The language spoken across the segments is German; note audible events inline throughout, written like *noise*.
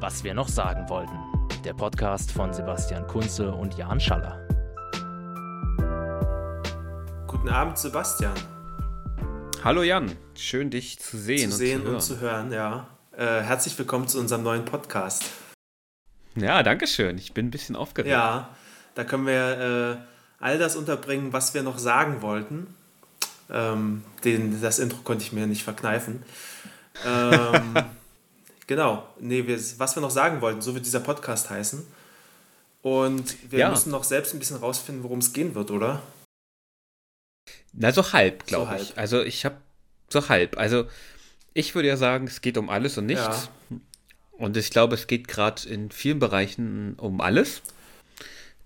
Was wir noch sagen wollten. Der Podcast von Sebastian Kunze und Jan Schaller. Guten Abend, Sebastian. Hallo Jan, schön dich zu sehen, zu sehen und, zu und zu hören. Ja, äh, herzlich willkommen zu unserem neuen Podcast. Ja, danke schön. Ich bin ein bisschen aufgeregt. Ja, da können wir äh, all das unterbringen, was wir noch sagen wollten. Ähm, den, das Intro konnte ich mir nicht verkneifen. *laughs* Ähm, genau, nee, wir, was wir noch sagen wollten, so wird dieser Podcast heißen. Und wir ja. müssen noch selbst ein bisschen rausfinden, worum es gehen wird, oder? Na, so halb, glaube so ich. Also ich habe so halb. Also ich würde ja sagen, es geht um alles und nichts. Ja. Und ich glaube, es geht gerade in vielen Bereichen um alles.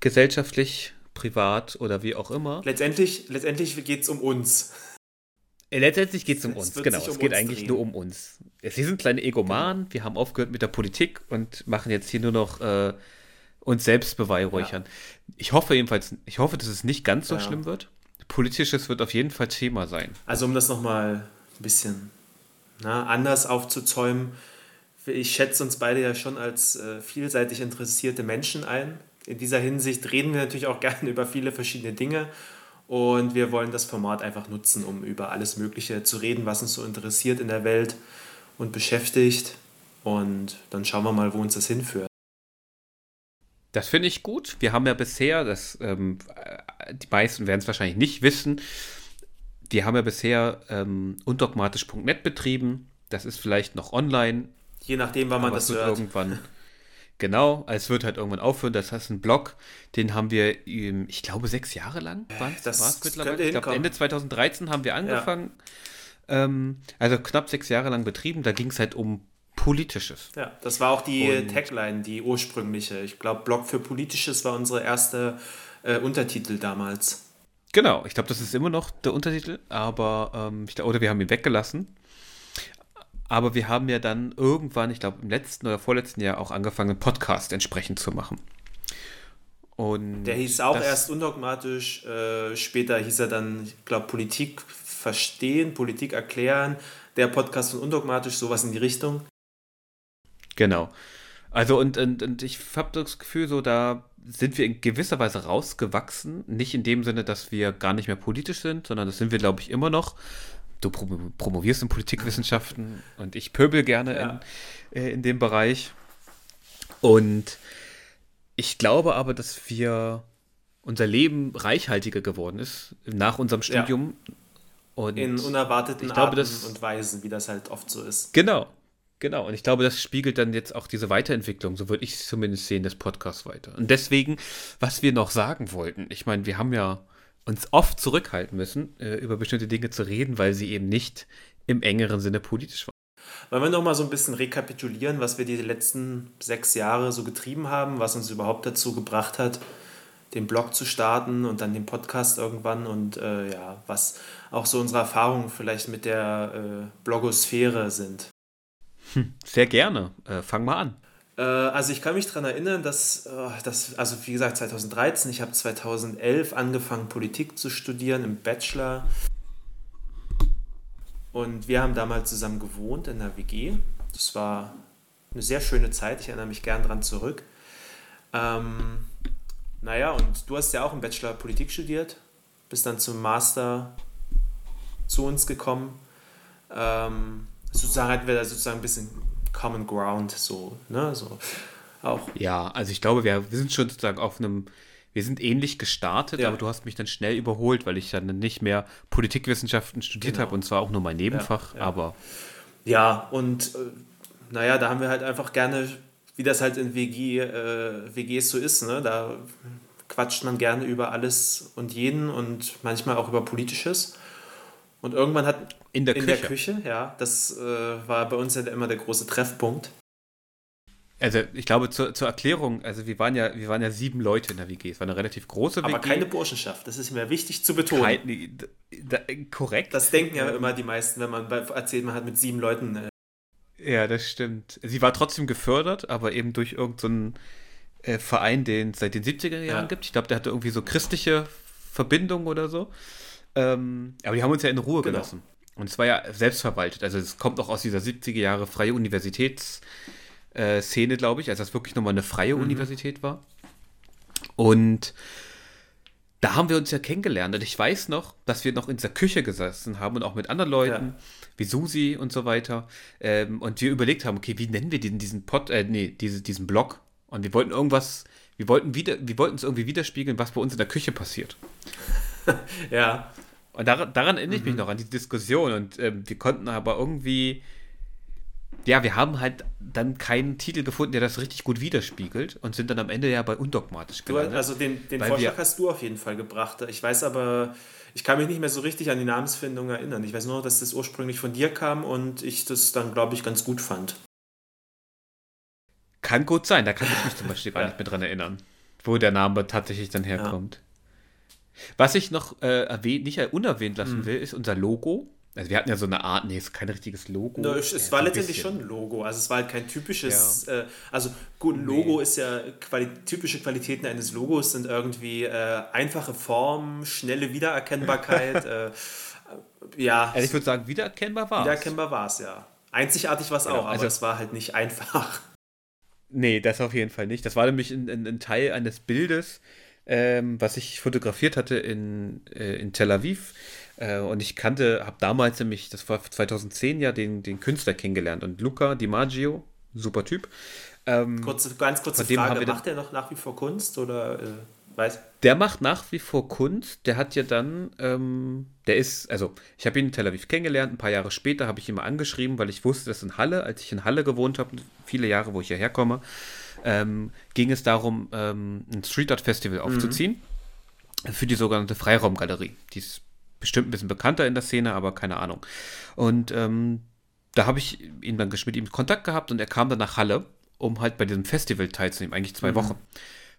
Gesellschaftlich, privat oder wie auch immer. Letztendlich, letztendlich geht es um uns. Letztendlich geht es um uns, genau. Um es geht eigentlich drehen. nur um uns. Wir sind kleine Egomanen, genau. wir haben aufgehört mit der Politik und machen jetzt hier nur noch äh, uns selbst beweihräuchern. Ja. Ich hoffe jedenfalls, ich hoffe, dass es nicht ganz so ja. schlimm wird. Politisches wird auf jeden Fall Thema sein. Also um das nochmal ein bisschen na, anders aufzuzäumen, ich schätze uns beide ja schon als äh, vielseitig interessierte Menschen ein. In dieser Hinsicht reden wir natürlich auch *laughs* gerne über viele verschiedene Dinge und wir wollen das Format einfach nutzen, um über alles Mögliche zu reden, was uns so interessiert in der Welt und beschäftigt. Und dann schauen wir mal, wo uns das hinführt. Das finde ich gut. Wir haben ja bisher, das, ähm, die meisten werden es wahrscheinlich nicht wissen, wir haben ja bisher ähm, undogmatisch.net betrieben. Das ist vielleicht noch online. Je nachdem, wann man das hört. irgendwann. Genau, es wird halt irgendwann aufhören. Das heißt, ein Blog, den haben wir, ich glaube, sechs Jahre lang war es mittlerweile. Ich glaube, Ende 2013 haben wir angefangen. Ja. Ähm, also knapp sechs Jahre lang betrieben. Da ging es halt um Politisches. Ja, das war auch die Und, Tagline, die ursprüngliche. Ich glaube, Blog für Politisches war unsere erste äh, Untertitel damals. Genau, ich glaube, das ist immer noch der Untertitel, aber ähm, ich glaub, oder wir haben ihn weggelassen. Aber wir haben ja dann irgendwann, ich glaube im letzten oder vorletzten Jahr auch angefangen, einen Podcast entsprechend zu machen. Und der hieß auch erst undogmatisch, äh, später hieß er dann, ich glaube, Politik verstehen, Politik erklären, der Podcast von undogmatisch, sowas in die Richtung. Genau. Also und, und, und ich habe das Gefühl, so da sind wir in gewisser Weise rausgewachsen. Nicht in dem Sinne, dass wir gar nicht mehr politisch sind, sondern das sind wir, glaube ich, immer noch. Du promovierst in Politikwissenschaften und ich pöbel gerne ja. in, äh, in dem Bereich. Und ich glaube aber, dass wir unser Leben reichhaltiger geworden ist nach unserem Studium. Ja. Und in unerwarteten glaube, Arten das, und Weisen, wie das halt oft so ist. Genau, Genau, und ich glaube, das spiegelt dann jetzt auch diese Weiterentwicklung, so würde ich es zumindest sehen, des Podcasts weiter. Und deswegen, was wir noch sagen wollten, ich meine, wir haben ja uns oft zurückhalten müssen, äh, über bestimmte Dinge zu reden, weil sie eben nicht im engeren Sinne politisch waren. Wollen wir noch mal so ein bisschen rekapitulieren, was wir die letzten sechs Jahre so getrieben haben, was uns überhaupt dazu gebracht hat, den Blog zu starten und dann den Podcast irgendwann und äh, ja, was auch so unsere Erfahrungen vielleicht mit der äh, Blogosphäre sind. Hm, sehr gerne. Äh, fang mal an. Äh, also ich kann mich daran erinnern, dass, äh, dass, also wie gesagt 2013, ich habe 2011 angefangen Politik zu studieren im Bachelor. Und wir haben damals zusammen gewohnt in der WG. Das war eine sehr schöne Zeit, ich erinnere mich gern daran zurück. Ähm, naja, und du hast ja auch im Bachelor Politik studiert, bist dann zum Master zu uns gekommen. Ähm, sozusagen hatten wir da sozusagen ein bisschen Common Ground, so, ne, so auch. Ja, also ich glaube, wir, wir sind schon sozusagen auf einem, wir sind ähnlich gestartet, ja. aber du hast mich dann schnell überholt, weil ich dann nicht mehr Politikwissenschaften studiert genau. habe und zwar auch nur mein Nebenfach, ja, ja. aber. Ja, und äh, naja, da haben wir halt einfach gerne, wie das halt in WG, äh, WGs so ist, ne, da quatscht man gerne über alles und jeden und manchmal auch über Politisches. Und irgendwann hat in der in Küche. Der Küche, ja. Das äh, war bei uns ja immer der große Treffpunkt. Also ich glaube zur, zur Erklärung, also wir waren ja, wir waren ja sieben Leute in der WG. Es war eine relativ große WG. Aber keine Burschenschaft, das ist mir wichtig zu betonen. Kein, da, korrekt. Das denken ja immer die meisten, wenn man erzählt, man hat mit sieben Leuten. Äh ja, das stimmt. Sie war trotzdem gefördert, aber eben durch irgendeinen so äh, Verein, den es seit den 70er Jahren ja. gibt. Ich glaube, der hatte irgendwie so christliche Verbindung oder so. Ähm, aber die haben uns ja in Ruhe genau. gelassen. Und es war ja selbstverwaltet. Also es kommt auch aus dieser 70er Jahre freie Universitäts äh, glaube ich, als das wirklich nochmal eine freie mhm. Universität war. Und da haben wir uns ja kennengelernt. Und ich weiß noch, dass wir noch in dieser Küche gesessen haben und auch mit anderen Leuten, ja. wie Susi und so weiter. Ähm, und wir überlegt haben, okay, wie nennen wir diesen, diesen Pod, äh, nee, diese, diesen Blog? Und wir wollten irgendwas, wir wollten wieder, wir wollten es irgendwie widerspiegeln, was bei uns in der Küche passiert. *laughs* ja. Und daran, daran erinnere ich mich mhm. noch an die Diskussion. Und ähm, wir konnten aber irgendwie ja, wir haben halt dann keinen Titel gefunden, der das richtig gut widerspiegelt und sind dann am Ende ja bei undogmatisch gelandet. also den, den Vorschlag hast du auf jeden Fall gebracht. Ich weiß aber, ich kann mich nicht mehr so richtig an die Namensfindung erinnern. Ich weiß nur, dass das ursprünglich von dir kam und ich das dann, glaube ich, ganz gut fand. Kann gut sein, da kann ich mich zum *laughs* Beispiel gar nicht mehr dran erinnern, wo der Name tatsächlich dann herkommt. Ja. Was ich noch äh, erwähnt, nicht unerwähnt lassen hm. will, ist unser Logo. Also wir hatten ja so eine Art, nee, es ist kein richtiges Logo. No, es, ja, war letztendlich schon ein Logo. Also es war halt kein typisches, ja. äh, also gut, ein Logo nee. ist ja, quali typische Qualitäten eines Logos sind irgendwie äh, einfache Form, schnelle Wiedererkennbarkeit. *laughs* äh, ja. Also ich würde sagen, wiedererkennbar war es. Wiedererkennbar war es, ja. Einzigartig war es genau, auch, aber also, es war halt nicht einfach. Nee, das auf jeden Fall nicht. Das war nämlich ein, ein, ein Teil eines Bildes, ähm, was ich fotografiert hatte in, äh, in Tel Aviv äh, und ich kannte, habe damals nämlich, das war 2010 ja, den, den Künstler kennengelernt. Und Luca Di Maggio, super Typ. Ähm, kurze, ganz kurze Frage, macht er noch nach wie vor Kunst oder äh, weiß? Der macht nach wie vor Kunst. Der hat ja dann, ähm, der ist, also ich habe ihn in Tel Aviv kennengelernt. Ein paar Jahre später habe ich ihn mal angeschrieben, weil ich wusste, dass in Halle, als ich in Halle gewohnt habe, viele Jahre, wo ich hierher komme, ähm, ging es darum, ähm, ein Street Art Festival mhm. aufzuziehen. Mhm. Für die sogenannte Freiraumgalerie. Die ist bestimmt ein bisschen bekannter in der Szene, aber keine Ahnung. Und ähm, da habe ich ihn dann mit ihm Kontakt gehabt und er kam dann nach Halle, um halt bei diesem Festival teilzunehmen, eigentlich zwei mhm. Wochen.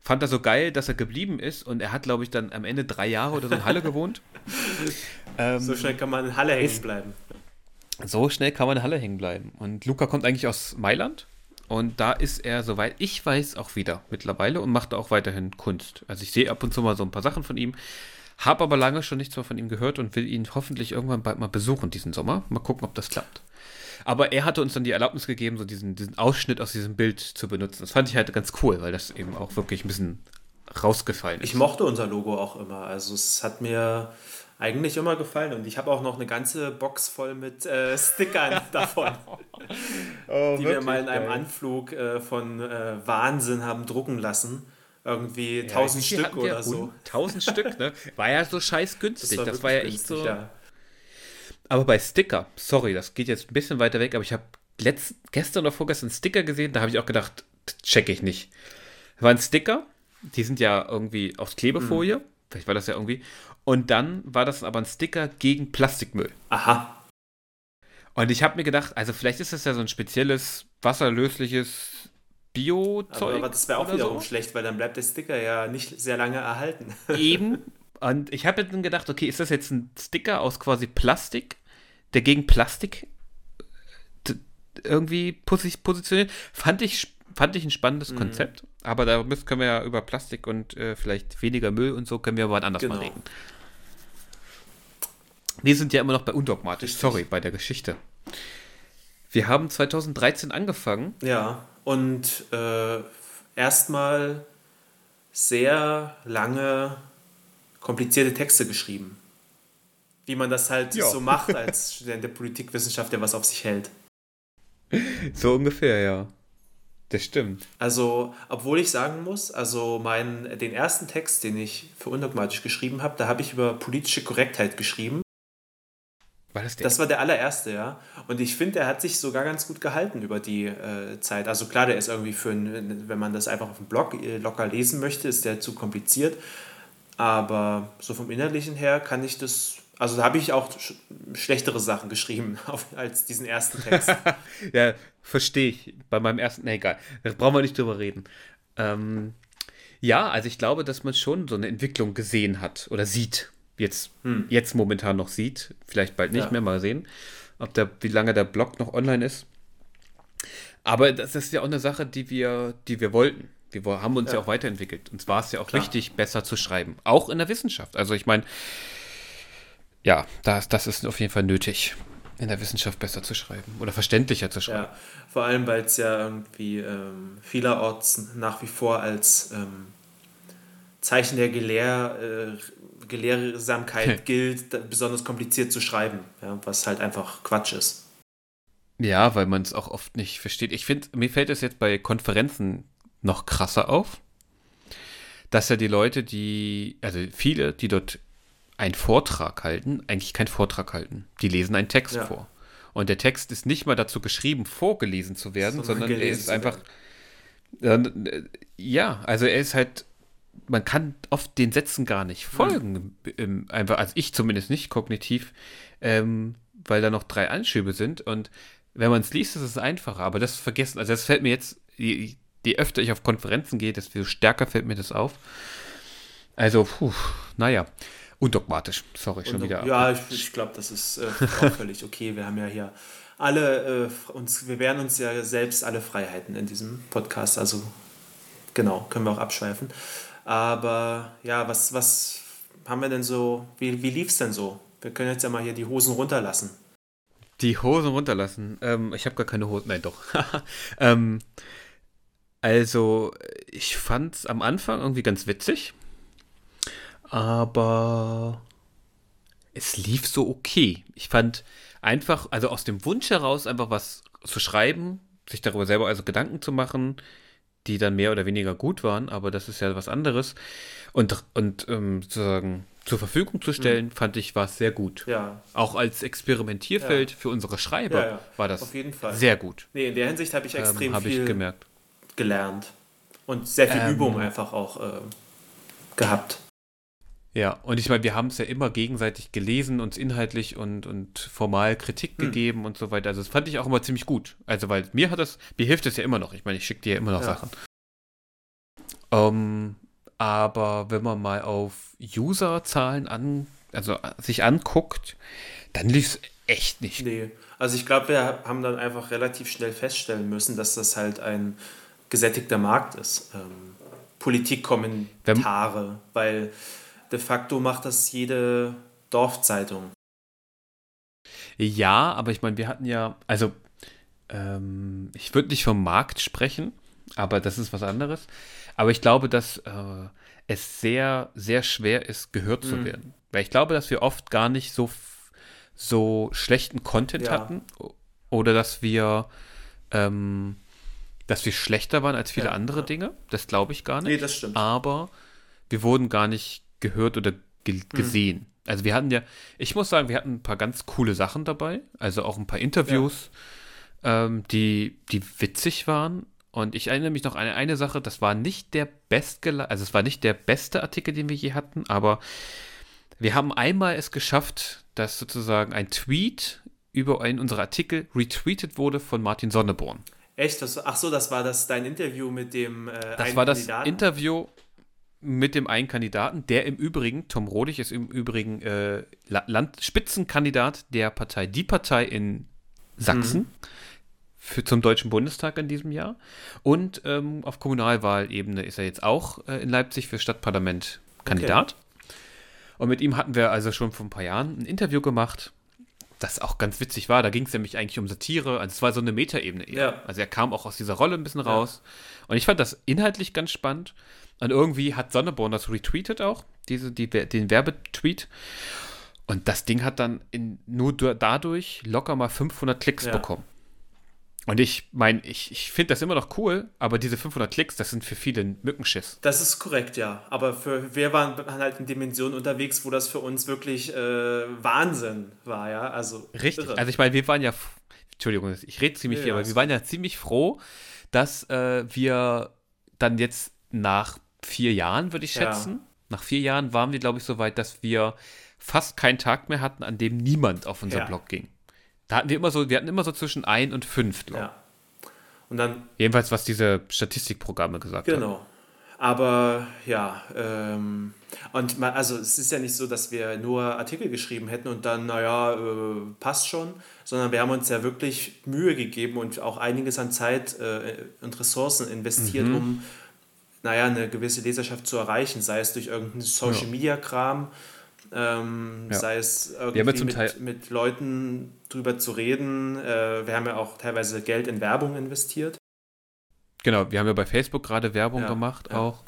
Fand er so geil, dass er geblieben ist und er hat, glaube ich, dann am Ende drei Jahre oder so in Halle gewohnt. *laughs* ähm, so schnell kann man in Halle hängen bleiben. So schnell kann man in Halle hängen bleiben. Und Luca kommt eigentlich aus Mailand und da ist er, soweit ich weiß, auch wieder mittlerweile und macht auch weiterhin Kunst. Also ich sehe ab und zu mal so ein paar Sachen von ihm. Habe aber lange schon nichts mehr von ihm gehört und will ihn hoffentlich irgendwann bald mal besuchen diesen Sommer. Mal gucken, ob das klappt. Aber er hatte uns dann die Erlaubnis gegeben, so diesen, diesen Ausschnitt aus diesem Bild zu benutzen. Das fand ich halt ganz cool, weil das eben auch wirklich ein bisschen rausgefallen ist. Ich mochte unser Logo auch immer. Also es hat mir eigentlich immer gefallen und ich habe auch noch eine ganze Box voll mit äh, Stickern *laughs* davon, oh, die wir mal in einem geil. Anflug äh, von äh, Wahnsinn haben drucken lassen irgendwie ja, 1000 Stück oder so. 1000 Stück, ne? War ja so scheiß günstig. Das war, das war ja echt günstig, so. Ja. Aber bei Sticker, sorry, das geht jetzt ein bisschen weiter weg, aber ich habe gestern oder vorgestern Sticker gesehen, da habe ich auch gedacht, check ich nicht. Das waren Sticker, die sind ja irgendwie aus Klebefolie, mhm. vielleicht war das ja irgendwie. Und dann war das aber ein Sticker gegen Plastikmüll. Aha. Und ich habe mir gedacht, also vielleicht ist das ja so ein spezielles wasserlösliches Bio-Zeug. Aber das wäre auch wiederum so. schlecht, weil dann bleibt der Sticker ja nicht sehr lange erhalten. *laughs* Eben. Und ich habe dann gedacht, okay, ist das jetzt ein Sticker aus quasi Plastik, der gegen Plastik äh, irgendwie positioniert? Fand ich, fand ich ein spannendes mhm. Konzept. Aber da müssen, können wir ja über Plastik und äh, vielleicht weniger Müll und so können wir aber anders genau. mal reden. Wir sind ja immer noch bei undogmatisch, Richtig. sorry, bei der Geschichte. Wir haben 2013 angefangen. Ja und äh, erstmal sehr lange komplizierte Texte geschrieben. Wie man das halt ja. so macht als *laughs* Student der Politikwissenschaft, der was auf sich hält. So ungefähr, ja. Das stimmt. Also, obwohl ich sagen muss, also mein, den ersten Text, den ich für undogmatisch geschrieben habe, da habe ich über politische Korrektheit geschrieben. War das der? Das war der allererste, ja. Und ich finde, er hat sich sogar ganz gut gehalten über die äh, Zeit. Also klar, der ist irgendwie für, ein, wenn man das einfach auf dem Blog äh, locker lesen möchte, ist der zu kompliziert. Aber so vom Innerlichen her kann ich das, also da habe ich auch sch schlechtere Sachen geschrieben *laughs* auf, als diesen ersten Text. *laughs* ja, verstehe ich. Bei meinem ersten, nee, egal. Da brauchen wir nicht drüber reden. Ähm, ja, also ich glaube, dass man schon so eine Entwicklung gesehen hat oder sieht jetzt, hm. jetzt momentan noch sieht. Vielleicht bald nicht ja. mehr, mal sehen, ob der, wie lange der Blog noch online ist. Aber das ist ja auch eine Sache, die wir, die wir wollten. Wir haben uns ja, ja auch weiterentwickelt. Uns war es ja auch Klar. wichtig, besser zu schreiben. Auch in der Wissenschaft. Also ich meine, ja, das, das ist auf jeden Fall nötig. in der Wissenschaft besser zu schreiben oder verständlicher zu schreiben. Ja, vor allem, weil es ja irgendwie ähm, vielerorts nach wie vor als ähm, Zeichen der Gelehr, äh, Gelehrsamkeit gilt, besonders kompliziert zu schreiben, ja, was halt einfach Quatsch ist. Ja, weil man es auch oft nicht versteht. Ich finde, mir fällt es jetzt bei Konferenzen noch krasser auf, dass ja die Leute, die, also viele, die dort einen Vortrag halten, eigentlich keinen Vortrag halten. Die lesen einen Text ja. vor. Und der Text ist nicht mal dazu geschrieben, vorgelesen zu werden, so sondern er ist einfach. Äh, ja, also er ist halt. Man kann oft den Sätzen gar nicht folgen, hm. einfach, also ich zumindest nicht kognitiv, ähm, weil da noch drei Anschübe sind. Und wenn man es liest, ist es einfacher. Aber das vergessen, also das fällt mir jetzt, je, je öfter ich auf Konferenzen gehe, desto stärker fällt mir das auf. Also, puh, naja. Undogmatisch, sorry, schon wieder. Ja, ich, ich glaube, das ist äh, auch völlig okay. Wir haben ja hier alle äh, uns, wir wehren uns ja selbst alle Freiheiten in diesem Podcast. Also genau, können wir auch abschweifen. Aber ja, was, was haben wir denn so, wie, wie lief es denn so? Wir können jetzt ja mal hier die Hosen runterlassen. Die Hosen runterlassen? Ähm, ich habe gar keine Hosen, nein doch. *laughs* ähm, also, ich fand es am Anfang irgendwie ganz witzig aber es lief so okay. Ich fand einfach, also aus dem Wunsch heraus, einfach was zu schreiben, sich darüber selber also Gedanken zu machen, die dann mehr oder weniger gut waren, aber das ist ja was anderes. Und, und ähm, sozusagen zur Verfügung zu stellen, mhm. fand ich, war es sehr gut. Ja. Auch als Experimentierfeld ja. für unsere Schreiber ja, ja. war das sehr gut. Nee, in der Hinsicht habe ich ähm, extrem ähm, hab viel ich gemerkt. gelernt. Und sehr viel ähm, Übung einfach auch äh, gehabt. Ja, und ich meine, wir haben es ja immer gegenseitig gelesen, uns inhaltlich und, und formal Kritik hm. gegeben und so weiter. Also das fand ich auch immer ziemlich gut. Also, weil mir hat das, mir hilft es ja immer noch. Ich meine, ich schicke dir ja immer noch ja. Sachen. Ähm, aber wenn man mal auf Userzahlen an, also sich anguckt, dann lief es echt nicht. Nee, also ich glaube, wir haben dann einfach relativ schnell feststellen müssen, dass das halt ein gesättigter Markt ist. Ähm, Politikkommentare, weil de facto macht das jede Dorfzeitung. Ja, aber ich meine, wir hatten ja, also ähm, ich würde nicht vom Markt sprechen, aber das ist was anderes. Aber ich glaube, dass äh, es sehr, sehr schwer ist, gehört mhm. zu werden. Weil ich glaube, dass wir oft gar nicht so, so schlechten Content ja. hatten oder dass wir, ähm, dass wir schlechter waren als viele ja, andere ja. Dinge. Das glaube ich gar nicht. Nee, das stimmt. Aber wir wurden gar nicht gehört oder ge mhm. gesehen. Mhm. Also wir hatten ja, ich muss sagen, wir hatten ein paar ganz coole Sachen dabei, also auch ein paar Interviews, ja. ähm, die, die witzig waren. Und ich erinnere mich noch an eine, eine Sache, das war nicht der bestgele also es war nicht der beste Artikel, den wir je hatten, aber wir haben einmal es geschafft, dass sozusagen ein Tweet über einen unserer Artikel retweetet wurde von Martin Sonneborn. Echt? Das, ach so, das war das dein Interview mit dem äh, Das war das Interview mit dem einen Kandidaten, der im Übrigen, Tom Rodig ist im Übrigen äh, Land Spitzenkandidat der Partei Die Partei in Sachsen mhm. für, zum Deutschen Bundestag in diesem Jahr. Und ähm, auf Kommunalwahlebene ist er jetzt auch äh, in Leipzig für Stadtparlament Kandidat. Okay. Und mit ihm hatten wir also schon vor ein paar Jahren ein Interview gemacht, das auch ganz witzig war. Da ging es nämlich eigentlich um Satire. Also es war so eine Metaebene eher. Ja. Also er kam auch aus dieser Rolle ein bisschen raus. Ja. Und ich fand das inhaltlich ganz spannend. Und irgendwie hat Sonneborn das retweetet auch, diese, die, den Werbetweet. Und das Ding hat dann in, nur dadurch locker mal 500 Klicks ja. bekommen. Und ich meine, ich, ich finde das immer noch cool, aber diese 500 Klicks, das sind für viele ein Mückenschiss. Das ist korrekt, ja. Aber für wir waren halt in Dimensionen unterwegs, wo das für uns wirklich äh, Wahnsinn war, ja. Also richtig. Irre. Also ich meine, wir waren ja, Entschuldigung, ich rede ziemlich ja, viel, aber wir waren ja ziemlich froh, dass äh, wir dann jetzt nach vier Jahren, würde ich schätzen. Ja. Nach vier Jahren waren wir, glaube ich, so weit, dass wir fast keinen Tag mehr hatten, an dem niemand auf unseren ja. Blog ging. Da hatten wir immer so, wir hatten immer so zwischen ein und fünf, glaube Ja. Und dann. Jedenfalls, was diese Statistikprogramme gesagt genau. haben. Genau. Aber ja, ähm, und man, also es ist ja nicht so, dass wir nur Artikel geschrieben hätten und dann, naja, äh, passt schon, sondern wir haben uns ja wirklich Mühe gegeben und auch einiges an Zeit äh, und Ressourcen investiert, mhm. um naja, eine gewisse Leserschaft zu erreichen, sei es durch irgendeinen Social-Media-Kram Ähm, Ja. Sei es ja irgendwie Teil- mit, mit Leuten drüber zu reden. Äh, wir haben ja auch teilweise Geld in Werbung investiert. Genau, wir haben ja bei Facebook gerade Werbung Ja, gemacht ja. auch.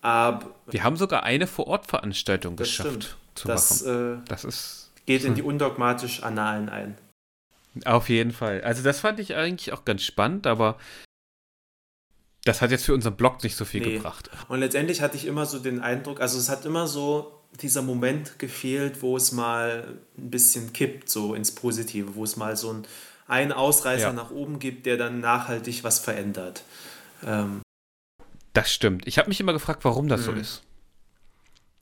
Aber Wir haben sogar eine Vor-Ort-Veranstaltung geschafft stimmt. zu das machen. äh, Das ist geht in die undogmatisch Annalen ein. auf jeden Fall. Also das fand ich eigentlich auch ganz spannend, aber das hat jetzt für unseren Blog nicht so viel Nee. gebracht. Und letztendlich hatte ich immer so den Eindruck, also es hat immer so dieser Moment gefehlt, wo es mal ein bisschen kippt, so ins Positive, wo es mal so ein, einen Ausreißer Ja. nach oben gibt, der dann nachhaltig was verändert. Ähm, Das stimmt. Ich habe mich immer gefragt, warum das so Mhm. ist.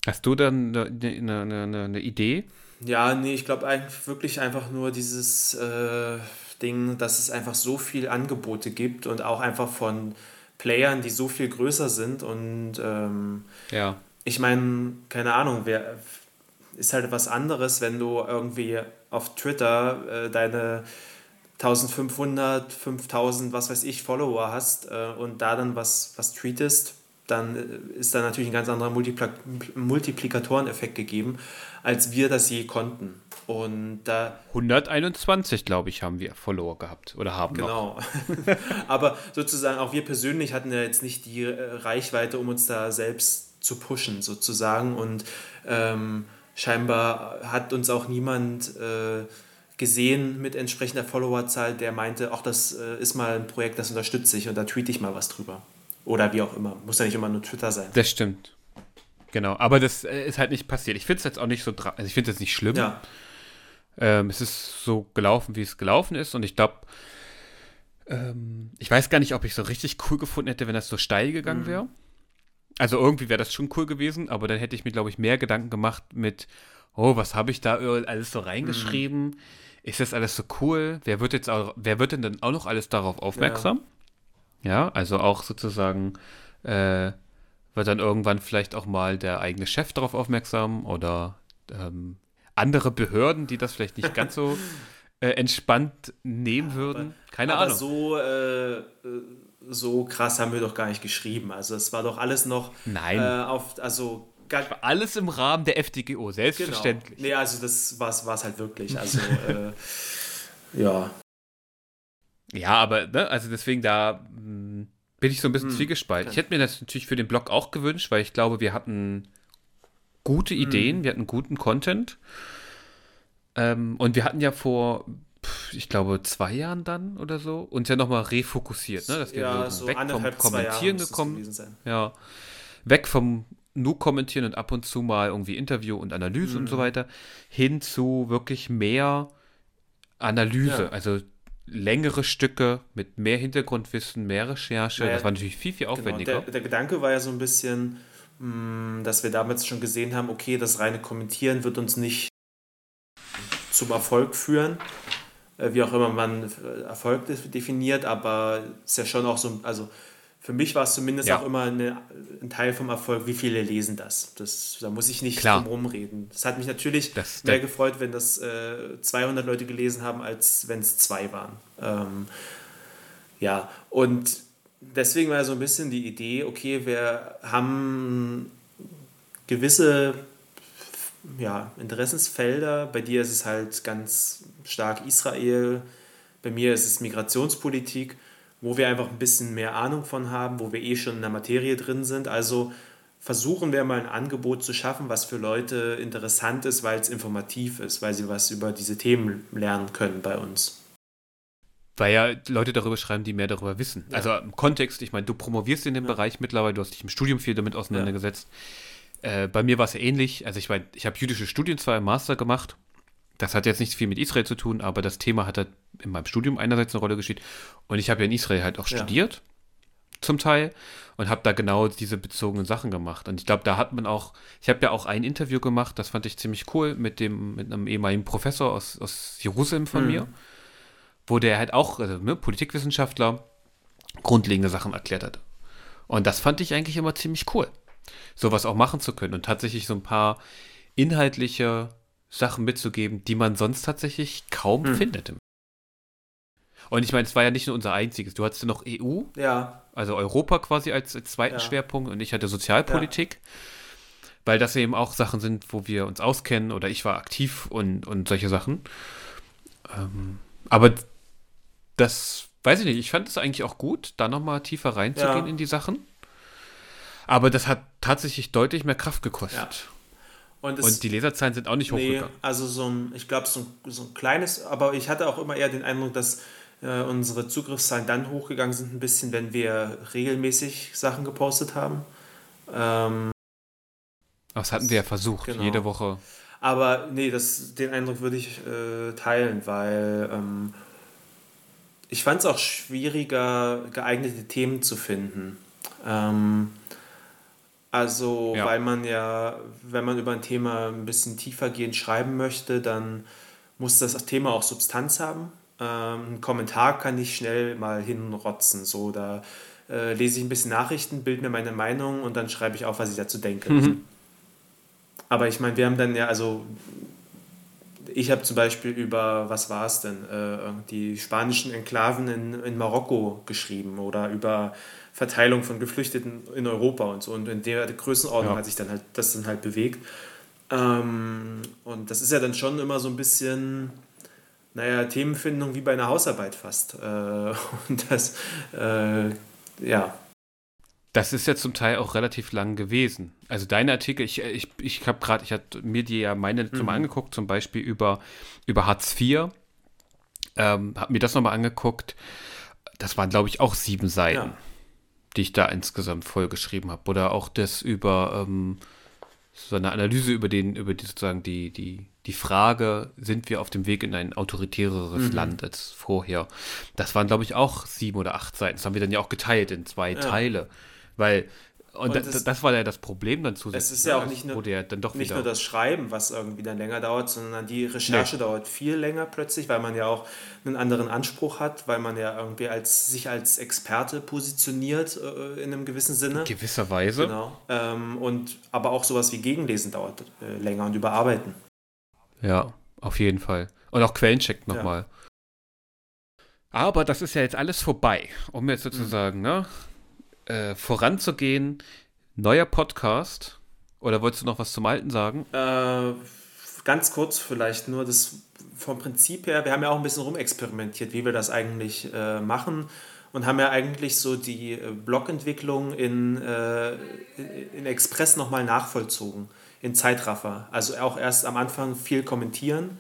Hast du dann eine, eine, eine, eine Idee? ja, nee, ich glaube eigentlich wirklich einfach nur dieses äh, Ding, dass es einfach so viel Angebote gibt und auch einfach von Playern, die so viel größer sind und ähm, Ja. ich meine, keine Ahnung, wer ist halt was anderes, wenn du irgendwie auf Twitter äh, deine 1500, 5000, was weiß ich, Follower hast äh, und da dann was, was tweetest, dann äh, ist da natürlich ein ganz anderer Multipla Multiplikatoreneffekt gegeben, als wir das je konnten. Und da 121, glaube ich, haben wir Follower gehabt oder haben noch. Genau. *laughs* Aber sozusagen auch wir persönlich hatten ja jetzt nicht die äh, Reichweite, um uns da selbst zu pushen, sozusagen. Und ähm, scheinbar hat uns auch niemand äh, gesehen mit entsprechender Followerzahl, der meinte, ach, das äh, ist mal ein Projekt, das unterstütze ich und da tweete ich mal was drüber. Oder wie auch immer. Muss ja nicht immer nur Twitter sein. Das stimmt. Genau, aber das äh, ist halt nicht passiert. Ich finde es jetzt auch nicht so, also ich finde es nicht schlimm. Ja, Ähm, es ist so gelaufen, wie es gelaufen ist. Und ich glaube, ähm, ich weiß gar nicht, ob ich so richtig cool gefunden hätte, wenn das so steil gegangen Mhm. wäre. Also irgendwie wäre das schon cool gewesen, aber dann hätte ich mir, glaube ich, mehr Gedanken gemacht mit, oh, was habe ich da alles so reingeschrieben? Mhm. Ist das alles so cool? Wer wird jetzt auch, wer wird denn dann auch noch alles darauf aufmerksam? Ja, also auch sozusagen äh, wird dann irgendwann vielleicht auch mal der eigene Chef darauf aufmerksam oder ähm, andere Behörden, die das vielleicht nicht ganz so *laughs* äh, entspannt nehmen würden. Keine aber Ahnung. so, äh, so krass haben wir doch gar nicht geschrieben. Also es war doch alles noch Nein. äh, auf, also gar, Alles im Rahmen der FDGO, Genau. selbstverständlich. Nee, also das war es halt wirklich. *laughs* Also, äh, ja. Ja, aber, ne, also deswegen da mh, bin ich so ein bisschen Hm, zwiegespalten. okay. Ich hätte mir das natürlich für den Blog auch gewünscht, weil ich glaube, wir hatten gute Hm. Ideen, wir hatten guten Content. Ähm, und wir hatten ja vor, ich glaube, zwei Jahren dann oder so, uns ja nochmal refokussiert, ne? Dass wir ja, so weg vom Kommentieren gekommen sein. Ja. Weg vom nur kommentieren und ab und zu mal irgendwie Interview und Analyse und Mhm. so weiter, hin zu wirklich mehr Analyse. Ja. Also längere Stücke mit mehr Hintergrundwissen, mehr Recherche. Naja, das war natürlich viel, viel Genau. aufwendiger. Der, der Gedanke war ja so ein bisschen, dass wir damals schon gesehen haben, okay, das reine Kommentieren wird uns nicht zum Erfolg führen. Äh, Wie auch immer man äh, Erfolg de- definiert, aber es ist ja schon auch so, also für mich war es zumindest Ja. auch immer eine, ein Teil vom Erfolg, wie viele lesen das. das da muss ich nicht Klar. drum rumreden. Das hat mich natürlich Das- mehr das- gefreut, wenn das äh, 200 Leute gelesen haben, als wenn es zwei waren. Ähm, ja, und deswegen war so ein bisschen die Idee, okay, wir haben gewisse ja, Interessensfelder. Bei dir ist es halt ganz stark Israel, bei mir ist es Migrationspolitik, wo wir einfach ein bisschen mehr Ahnung von haben, wo wir eh schon in der Materie drin sind. Also versuchen wir mal ein Angebot zu schaffen, was für Leute interessant ist, weil es informativ ist, weil sie was über diese Themen lernen können bei uns. Weil ja Leute darüber schreiben, die mehr darüber wissen. Ja. Also im Kontext, ich meine, du promovierst in dem Ja. Bereich mittlerweile, du hast dich im Studium viel damit auseinandergesetzt. Äh, bei mir war es ja ähnlich. Also ich meine, ich habe jüdische Studien zwar im Master gemacht. Das hat jetzt nicht viel mit Israel zu tun, aber das Thema hat halt in meinem Studium einerseits eine Rolle gespielt. Und ich habe ja in Israel halt auch Ja. studiert, zum Teil, und habe da genau diese bezogenen Sachen gemacht. Und ich glaube, da hat man auch, ich habe ja auch ein Interview gemacht, das fand ich ziemlich cool, mit dem, mit einem ehemaligen Professor aus, aus Jerusalem von Mhm. mir, wo der halt auch, also, ne, Politikwissenschaftler, grundlegende Sachen erklärt hat. Und das fand ich eigentlich immer ziemlich cool, sowas auch machen zu können und tatsächlich so ein paar inhaltliche Sachen mitzugeben, die man sonst tatsächlich kaum Hm. findet. Und ich meine, es war ja nicht nur unser einziges. Du hattest ja noch EU, Ja, also Europa quasi als, als zweiten Ja. Schwerpunkt und ich hatte Sozialpolitik. weil das eben auch Sachen sind, wo wir uns auskennen oder ich war aktiv und, und solche Sachen. Ähm, aber das weiß ich nicht, ich fand es eigentlich auch gut, da nochmal tiefer reinzugehen ja. in die Sachen. Aber das hat tatsächlich deutlich mehr Kraft gekostet. Ja. Und, und, die Leserzahlen sind auch nicht nee, hochgegangen. Also so ein, ich glaube, so ein, so ein kleines, aber ich hatte auch immer eher den Eindruck, dass äh, unsere Zugriffszahlen dann hochgegangen sind, ein bisschen, wenn wir regelmäßig Sachen gepostet haben. Ähm, das hatten wir ja versucht, genau. jede Woche. Aber nee, das, den Eindruck würde ich äh, teilen, weil ähm, ich fand es auch schwieriger, geeignete Themen zu finden. Ähm, also, ja. weil man ja, wenn man über ein Thema ein bisschen tiefergehend schreiben möchte, dann muss das Thema auch Substanz haben. Ähm, ein Kommentar kann ich schnell mal hinrotzen. So, da äh, lese ich ein bisschen Nachrichten, bilde mir meine Meinung und dann schreibe ich auf, was ich dazu denke. Mhm. Aber ich meine, wir haben dann ja, also ich habe zum Beispiel über, was war es denn, äh, die spanischen Enklaven in, in Marokko geschrieben oder über Verteilung von Geflüchteten in Europa und so. Und in der Größenordnung ja. hat sich dann halt das dann halt bewegt. Ähm, und das ist ja dann schon immer so ein bisschen, naja, Themenfindung wie bei einer Hausarbeit fast. Äh, *laughs* und das, äh, ja, das ist ja zum Teil auch relativ lang gewesen. Also deine Artikel, ich, ich, ich habe gerade, ich hatte mir die ja meine mhm. mal angeguckt, zum Beispiel über, über Hartz IV. Ähm, habe mir das nochmal angeguckt. Das waren, glaube ich, auch sieben Seiten, ja. die ich da insgesamt vollgeschrieben habe. Oder auch das über ähm, so eine Analyse über den, über die sozusagen die, die, die Frage, sind wir auf dem Weg in ein autoritäreres mhm. Land als vorher? Das waren, glaube ich, auch sieben oder acht Seiten. Das haben wir dann ja auch geteilt in zwei ja. Teile. Weil und, und das, das, war ja das Problem dann zusätzlich. Es ist ja auch nicht, nur, ja dann doch nicht nur das Schreiben, was irgendwie dann länger dauert, sondern die Recherche nee. dauert viel länger plötzlich, weil man ja auch einen anderen Anspruch hat, weil man ja irgendwie als, sich als Experte positioniert äh, in einem gewissen Sinne. In gewisser Weise. Genau. Ähm, und, aber auch sowas wie Gegenlesen dauert äh, länger und überarbeiten. Ja, auf jeden Fall. Und auch Quellencheck nochmal. Ja. Aber das ist ja jetzt alles vorbei, um jetzt sozusagen, mhm. ne? Äh, voranzugehen, neuer Podcast. Oder wolltest du noch was zum Alten sagen? Äh, ganz kurz vielleicht nur das vom Prinzip her. Wir haben ja auch ein bisschen rumexperimentiert, wie wir das eigentlich äh, machen und haben ja eigentlich so die äh, Blogentwicklung in, äh, in Express nochmal nachvollzogen, in Zeitraffer. Also auch erst am Anfang viel kommentieren,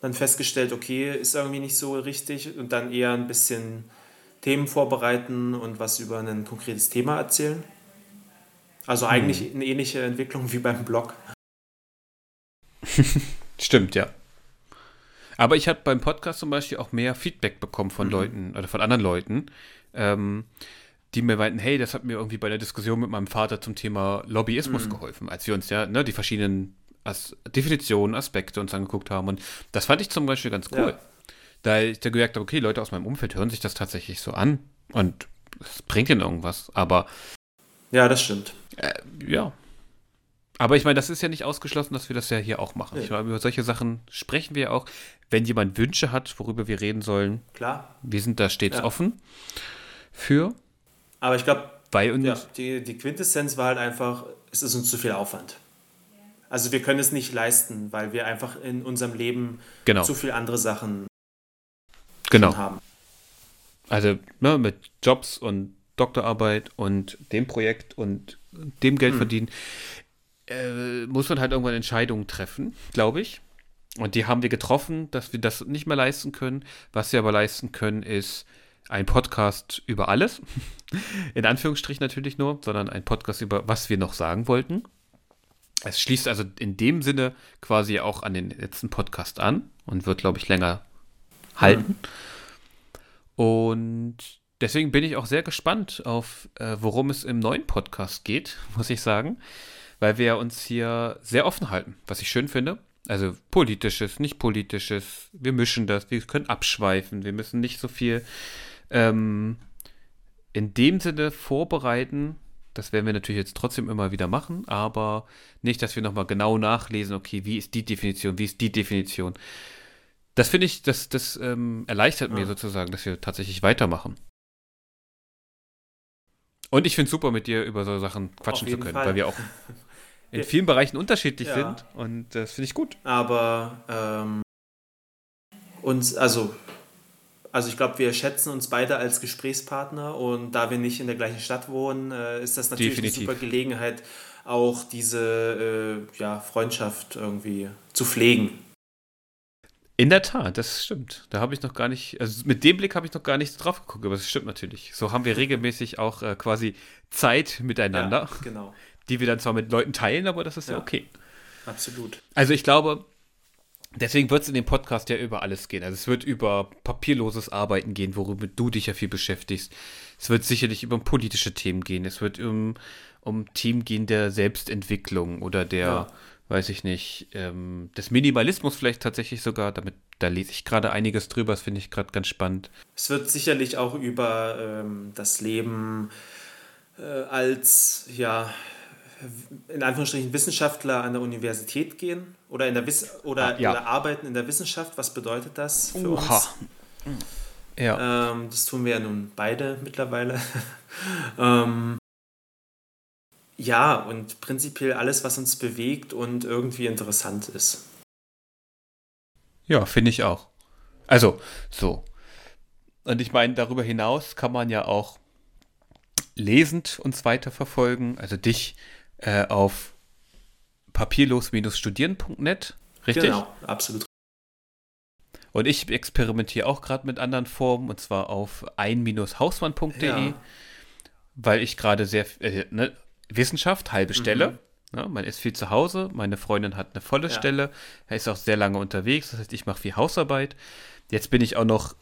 dann festgestellt, okay, ist irgendwie nicht so richtig und dann eher ein bisschen Themen vorbereiten und was über ein konkretes Thema erzählen. Also eigentlich hm. eine ähnliche Entwicklung wie beim Blog. *laughs* Stimmt, ja. Aber ich habe beim Podcast zum Beispiel auch mehr Feedback bekommen von mhm. Leuten oder von anderen Leuten, ähm, die mir meinten, hey, das hat mir irgendwie bei der Diskussion mit meinem Vater zum Thema Lobbyismus mhm. geholfen, als wir uns ja ne, die verschiedenen As Definitionen, Aspekte uns angeguckt haben. Und das fand ich zum Beispiel ganz cool. Ja da ich da gemerkt habe, okay, Leute aus meinem Umfeld hören sich das tatsächlich so an und es bringt ihnen irgendwas, aber. Ja, das stimmt. Äh, ja. Aber ich meine, das ist ja nicht ausgeschlossen, dass wir das ja hier auch machen. Ja. Ich meine, über solche Sachen sprechen wir auch. Wenn jemand Wünsche hat, worüber wir reden sollen, klar. Wir sind da stets ja. offen für. Aber ich glaube, ja, die, die Quintessenz war halt einfach, es ist uns zu viel Aufwand. Also wir können es nicht leisten, weil wir einfach in unserem Leben genau. zu viel andere Sachen genau. haben. Also ne, mit Jobs und Doktorarbeit und dem Projekt und dem Geld hm. verdienen, äh, muss man halt irgendwann Entscheidungen treffen, glaube ich. Und die haben wir getroffen, dass wir das nicht mehr leisten können. Was wir aber leisten können, ist ein Podcast über alles. *laughs* In Anführungsstrichen natürlich nur, sondern ein Podcast über was wir noch sagen wollten. Es schließt also in dem Sinne quasi auch an den letzten Podcast an und wird, glaube ich, länger halten. Mhm. Und deswegen bin ich auch sehr gespannt auf, äh, worum es im neuen Podcast geht, *laughs* muss ich sagen, weil wir uns hier sehr offen halten, was ich schön finde. Also politisches, nicht politisches, wir mischen das, wir können abschweifen, wir müssen nicht so viel ähm, in dem Sinne vorbereiten. Das werden wir natürlich jetzt trotzdem immer wieder machen, aber nicht, dass wir nochmal genau nachlesen, okay, wie ist die Definition, wie ist die Definition. Das finde ich, das, das ähm, erleichtert ja. mir sozusagen, dass wir tatsächlich weitermachen. Und ich finde es super, mit dir über so Sachen quatschen zu können, Fall. weil wir auch *laughs* in vielen Bereichen unterschiedlich ja. sind und das finde ich gut. Aber ähm, uns, also, also ich glaube, wir schätzen uns beide als Gesprächspartner und da wir nicht in der gleichen Stadt wohnen, äh, ist das natürlich Definitiv. eine super Gelegenheit, auch diese äh, ja, Freundschaft irgendwie zu pflegen. In der Tat, das stimmt. Da habe ich noch gar nicht, also mit dem Blick habe ich noch gar nicht drauf geguckt, aber das stimmt natürlich. So haben wir regelmäßig auch äh, quasi Zeit miteinander. Ja, genau. *laughs* Die wir dann zwar mit Leuten teilen, aber das ist ja, ja okay. Absolut. Also ich glaube, deswegen wird es in dem Podcast ja über alles gehen. Also es wird über papierloses Arbeiten gehen, worüber du dich ja viel beschäftigst. Es wird sicherlich über politische Themen gehen. Es wird um, um Themen gehen der Selbstentwicklung oder der, ja. Weiß ich nicht, ähm, des Minimalismus vielleicht tatsächlich sogar. Damit, da lese ich gerade einiges drüber, das finde ich gerade ganz spannend. Es wird sicherlich auch über ähm, das Leben äh, als, ja, in Anführungsstrichen Wissenschaftler an der Universität gehen oder in der Wiss oder, ja. oder arbeiten in der Wissenschaft. Was bedeutet das für Oha. uns? Ja. Ähm, das tun wir ja nun beide mittlerweile. *laughs* ähm, ja, und prinzipiell alles, was uns bewegt und irgendwie interessant ist. Ja, finde ich auch. Also, so. Und ich meine, darüber hinaus kann man ja auch lesend uns weiterverfolgen. Also dich äh, auf papierlos-studieren.net, richtig? Genau, absolut. Und ich experimentiere auch gerade mit anderen Formen, und zwar auf ein-hausmann.de, ja. weil ich gerade sehr, äh, ne, Wissenschaft, halbe Stelle. Mhm. Ne, man ist viel zu Hause, meine Freundin hat eine volle ja. Stelle, er ist auch sehr lange unterwegs, das heißt, ich mache viel Hausarbeit. Jetzt bin ich auch noch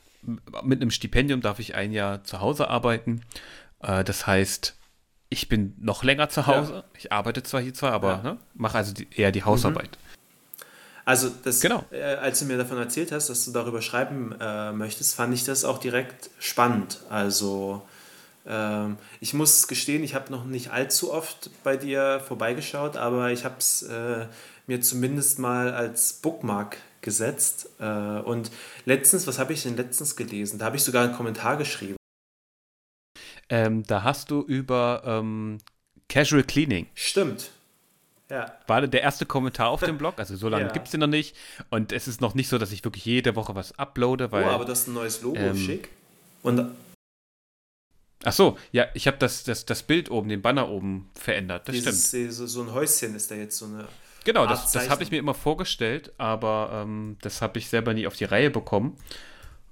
mit einem Stipendium, darf ich ein Jahr zu Hause arbeiten. Äh, das heißt, ich bin noch länger zu Hause. Ja. Ich arbeite zwar hier zwar, aber ja. ne, mache also die, eher die Hausarbeit. Mhm. Also, das, genau. Äh, als du mir davon erzählt hast, dass du darüber schreiben äh, möchtest, fand ich das auch direkt spannend. Also, ähm, ich muss gestehen, ich habe noch nicht allzu oft bei dir vorbeigeschaut, aber ich habe es äh, mir zumindest mal als Bookmark gesetzt. Äh, und letztens, was habe ich denn letztens gelesen? Da habe ich sogar einen Kommentar geschrieben. Ähm, da hast du über ähm, Casual Cleaning. Stimmt. Ja. War der erste Kommentar auf dem Blog, also so lange ja. gibt es den noch nicht. Und es ist noch nicht so, dass ich wirklich jede Woche was uploade, weil. Oh, aber das ist ein neues Logo, ähm, schick. Und. Ach so, ja, ich habe das, das, das Bild oben, den Banner oben verändert. Das Dieses, stimmt. So, so ein Häuschen ist da jetzt so eine. Genau, das, das habe ich mir immer vorgestellt, aber ähm, das habe ich selber nie auf die Reihe bekommen.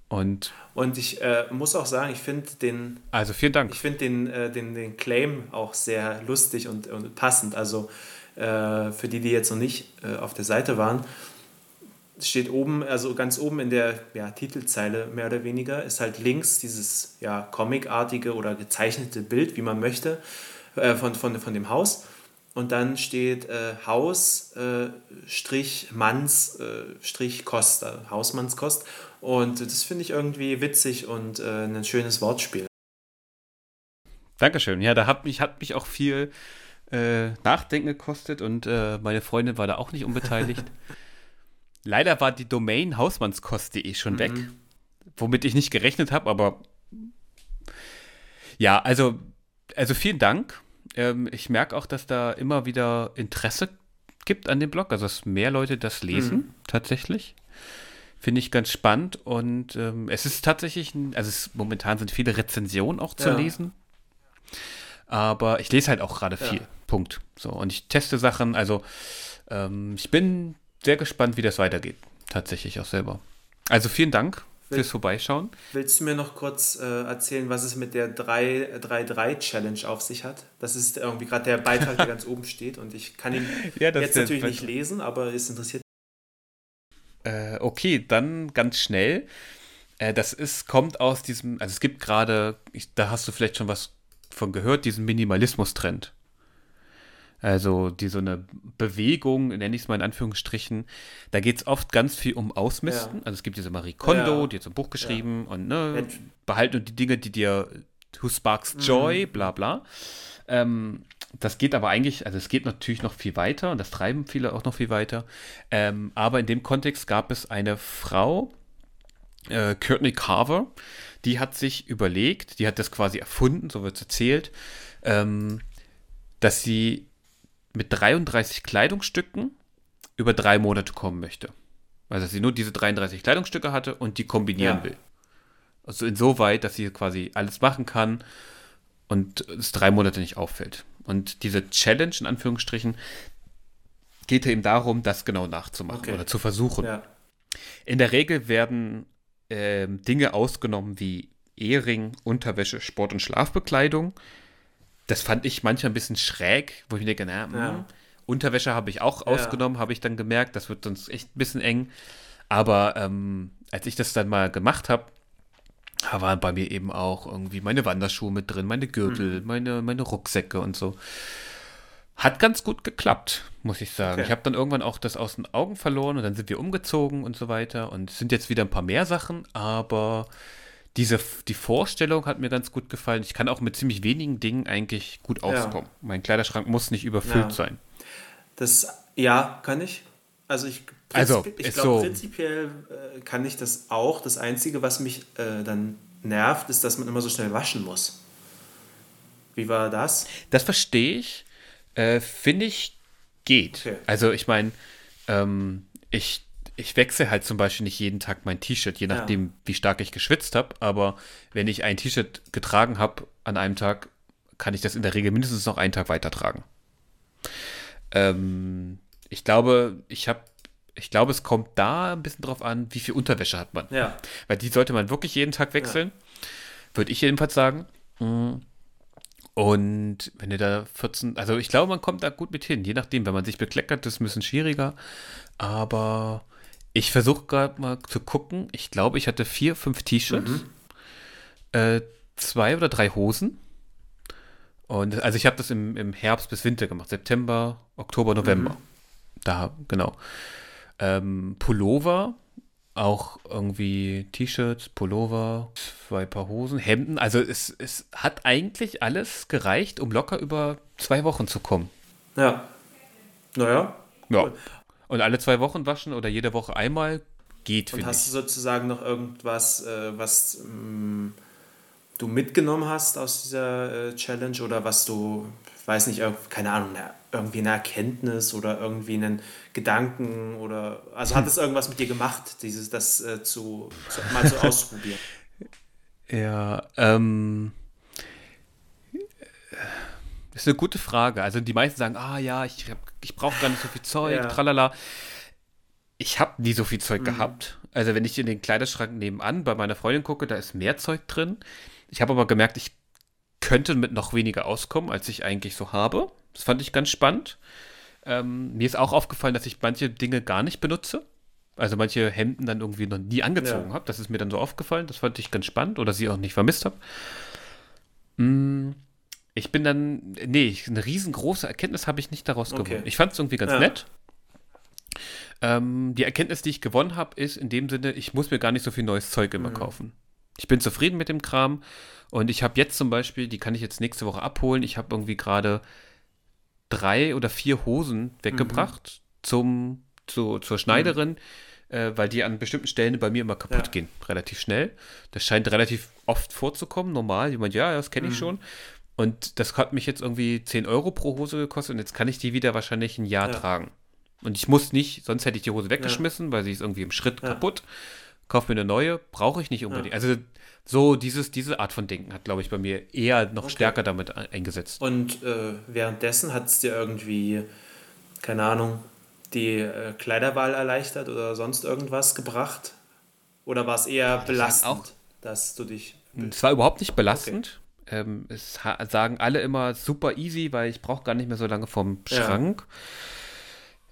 Und, und ich äh, muss auch sagen, ich finde den. Also vielen Dank. Ich finde den, äh, den, den Claim auch sehr lustig und, und passend. Also äh, für die, die jetzt noch nicht äh, auf der Seite waren, steht oben, also ganz oben in der ja, Titelzeile mehr oder weniger, ist halt links dieses ja, comicartige oder gezeichnete Bild, wie man möchte, äh, von, von, von dem Haus. Und dann steht äh, Haus äh, Strich Manns äh, Strich Kost, äh, Hausmannskost. Und das finde ich irgendwie witzig und äh, ein schönes Wortspiel. Dankeschön. Ja, da hat mich, hat mich auch viel Nachdenken gekostet und meine Freundin war da auch nicht unbeteiligt. *laughs* Leider war die Domain hausmannskost.de schon mhm. weg, womit ich nicht gerechnet habe, aber ja, also, also vielen Dank ähm, ich merke auch, dass da immer wieder Interesse gibt an dem Blog, also dass mehr Leute das lesen, mhm. tatsächlich. Finde ich ganz spannend und ähm, es ist tatsächlich, ein, also es, momentan sind viele Rezensionen auch zu ja. lesen, aber ich lese halt auch gerade viel, ja. Punkt. So, und ich teste Sachen, also ähm, ich bin sehr gespannt, wie das weitergeht, tatsächlich auch selber. Also vielen Dank fürs Vorbeischauen. Willst du mir noch kurz äh, erzählen, was es mit der 3-3-Challenge auf sich hat? Das ist irgendwie gerade der Beitrag, der ganz *laughs* oben steht und ich kann ihn ja, jetzt natürlich nicht lesen, aber es interessiert. Äh, okay, dann ganz schnell. Äh, das ist, kommt aus diesem, also es gibt gerade, da hast du vielleicht schon was von gehört, diesen Minimalismus-Trend. Also die so eine Bewegung, nenne ich es mal in Anführungsstrichen, da geht es oft ganz viel um Ausmisten. Ja. Also es gibt diese Marie Kondo, ja. die hat so ein Buch geschrieben ja. und ne, behalten nur die Dinge, die dir who sparks mhm. joy, mhm. bla bla. Ähm, das geht aber eigentlich, also es geht natürlich noch viel weiter und das treiben viele auch noch viel weiter. Ähm, aber in dem Kontext gab es eine Frau, äh, Courtney Carver, die hat sich überlegt, die hat das quasi erfunden, so wird es erzählt, ähm, dass sie mit 33 Kleidungsstücken über drei Monate kommen möchte. Also dass sie nur diese 33 Kleidungsstücke hatte und die kombinieren Ja. will. Also insoweit, dass sie quasi alles machen kann und es drei Monate nicht auffällt. Und diese Challenge, in Anführungsstrichen, geht ja eben darum, das genau nachzumachen Okay. oder zu versuchen. Ja. In der Regel werden ähm, Dinge ausgenommen wie Ehering, Unterwäsche, Sport- und Schlafbekleidung. Das fand ich manchmal ein bisschen schräg, wo ich mir denke, na, hm, Ja. Unterwäsche habe ich auch Ja. ausgenommen, habe ich dann gemerkt, das wird sonst echt ein bisschen eng. Aber ähm, als ich das dann mal gemacht habe, waren bei mir eben auch irgendwie meine Wanderschuhe mit drin, meine Mhm. Gürtel, meine, meine Rucksäcke und so. Hat ganz gut geklappt, muss ich sagen. Okay. Ich habe dann irgendwann auch das aus den Augen verloren und dann sind wir umgezogen und so weiter. Und es sind jetzt wieder ein paar mehr Sachen, aber diese, die Vorstellung hat mir ganz gut gefallen. Ich kann auch mit ziemlich wenigen Dingen eigentlich gut Ja. auskommen. Mein Kleiderschrank muss nicht überfüllt Ja. sein. Das, ja, kann ich. Also ich, Also, ich glaube, so- prinzipiell äh, kann ich das auch. Das Einzige, was mich äh, dann nervt, ist, dass man immer so schnell waschen muss. Wie war das? Das verstehe ich. Äh, Finde ich, geht. Okay. Also ich meine, ähm, ich, ich wechsle halt zum Beispiel nicht jeden Tag mein T-Shirt, je Ja. nachdem, wie stark ich geschwitzt habe. Aber wenn ich ein T-Shirt getragen habe an einem Tag, kann ich das in der Regel mindestens noch einen Tag weitertragen. Ähm, ich glaube, ich habe, ich glaube, es kommt da ein bisschen drauf an, wie viel Unterwäsche hat man. Ja. Weil die sollte man wirklich jeden Tag wechseln. Würde ich jedenfalls sagen. Mhm. Und wenn ihr da 14, also ich glaube, man kommt da gut mit hin. Je nachdem, wenn man sich bekleckert, ist es ein bisschen schwieriger. Aber ich versuche gerade mal zu gucken. Ich glaube, ich hatte vier, fünf T-Shirts, äh, zwei oder drei Hosen. Und also ich habe das im, im Herbst bis Winter gemacht. September, Oktober, November. Da, genau. Ähm, Pullover, auch irgendwie T-Shirts, Pullover, zwei Paar Hosen, Hemden. Also es, es hat eigentlich alles gereicht, um locker über zwei Wochen zu kommen. Ja. Naja. Ja. Cool. Und alle zwei Wochen waschen oder jede Woche einmal geht, Und hast ich. du sozusagen noch irgendwas, äh, was ähm, du mitgenommen hast aus dieser äh, Challenge oder was du, weiß nicht, keine Ahnung, irgendwie eine Erkenntnis oder irgendwie einen Gedanken oder also hat *laughs* es irgendwas mit dir gemacht, dieses das äh, zu, zu mal zu *laughs* ausprobieren? Ja, ähm. Das ist eine gute Frage. Also die meisten sagen, ah ja, ich, hab- ich brauche gar nicht so viel Zeug, Ja. tralala. Ich habe nie so viel Zeug gehabt. Also wenn ich in den Kleiderschrank nebenan bei meiner Freundin gucke, da ist mehr Zeug drin. Ich habe aber gemerkt, ich könnte mit noch weniger auskommen, als ich eigentlich so habe. Das fand ich ganz spannend. Ähm, mir ist auch aufgefallen, dass ich manche Dinge gar nicht benutze. Also manche Hemden dann irgendwie noch nie angezogen Ja. habe. Das ist mir dann so aufgefallen. Das fand ich ganz spannend oder sie auch nicht vermisst habe. Mm, Ich bin dann, nee, eine riesengroße Erkenntnis habe ich nicht daraus Okay. gewonnen. Ich fand es irgendwie ganz Ja. nett. Ähm, die Erkenntnis, die ich gewonnen habe, ist in dem Sinne, ich muss mir gar nicht so viel neues Zeug Mhm. immer kaufen. Ich bin zufrieden mit dem Kram und ich habe jetzt zum Beispiel, die kann ich jetzt nächste Woche abholen. Ich habe irgendwie gerade drei oder vier Hosen weggebracht zum, zu, zur Schneiderin, äh, weil die an bestimmten Stellen bei mir immer kaputt Ja. gehen, relativ schnell. Das scheint relativ oft vorzukommen, normal. Jemand, ja, das kenne ich schon. Und das hat mich jetzt irgendwie 10 Euro pro Hose gekostet und jetzt kann ich die wieder wahrscheinlich ein Jahr Ja. tragen. Und ich muss nicht, sonst hätte ich die Hose weggeschmissen, weil sie ist irgendwie im Schritt Ja. kaputt. Kauf mir eine neue, brauche ich nicht unbedingt. Also so dieses, diese Art von Denken hat, glaube ich, bei mir eher noch Okay. stärker damit ein- eingesetzt. Und äh, währenddessen hat es dir irgendwie, keine Ahnung, die äh, Kleiderwahl erleichtert oder sonst irgendwas gebracht? Oder war es eher belastend, dass du dich. Es war überhaupt nicht belastend. Ähm, es sagen alle immer super easy, weil ich brauche gar nicht mehr so lange vom Ja. Schrank.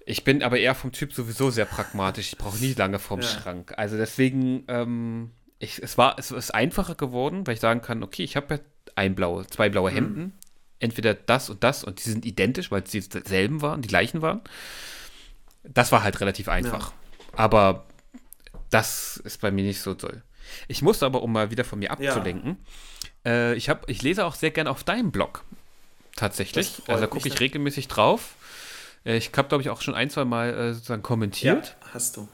Ich bin aber eher vom Typ sowieso sehr pragmatisch. Ich brauche nie lange vom Ja. Schrank. Also deswegen, ähm, ich, es war, es ist einfacher geworden, weil ich sagen kann, okay, ich habe ja ein blaue, zwei Mhm. blaue Hemden. Entweder das und das und die sind identisch, weil es dieselben waren, die gleichen waren. Das war halt relativ einfach. Aber das ist bei mir nicht so toll. Ich muss aber, um mal wieder von mir abzulenken, äh, ich, hab, ich lese auch sehr gerne auf deinem Blog. Tatsächlich. Also da gucke ich regelmäßig drauf. Äh, ich habe, glaube ich, auch schon ein, zwei Mal äh, sozusagen kommentiert, hast du.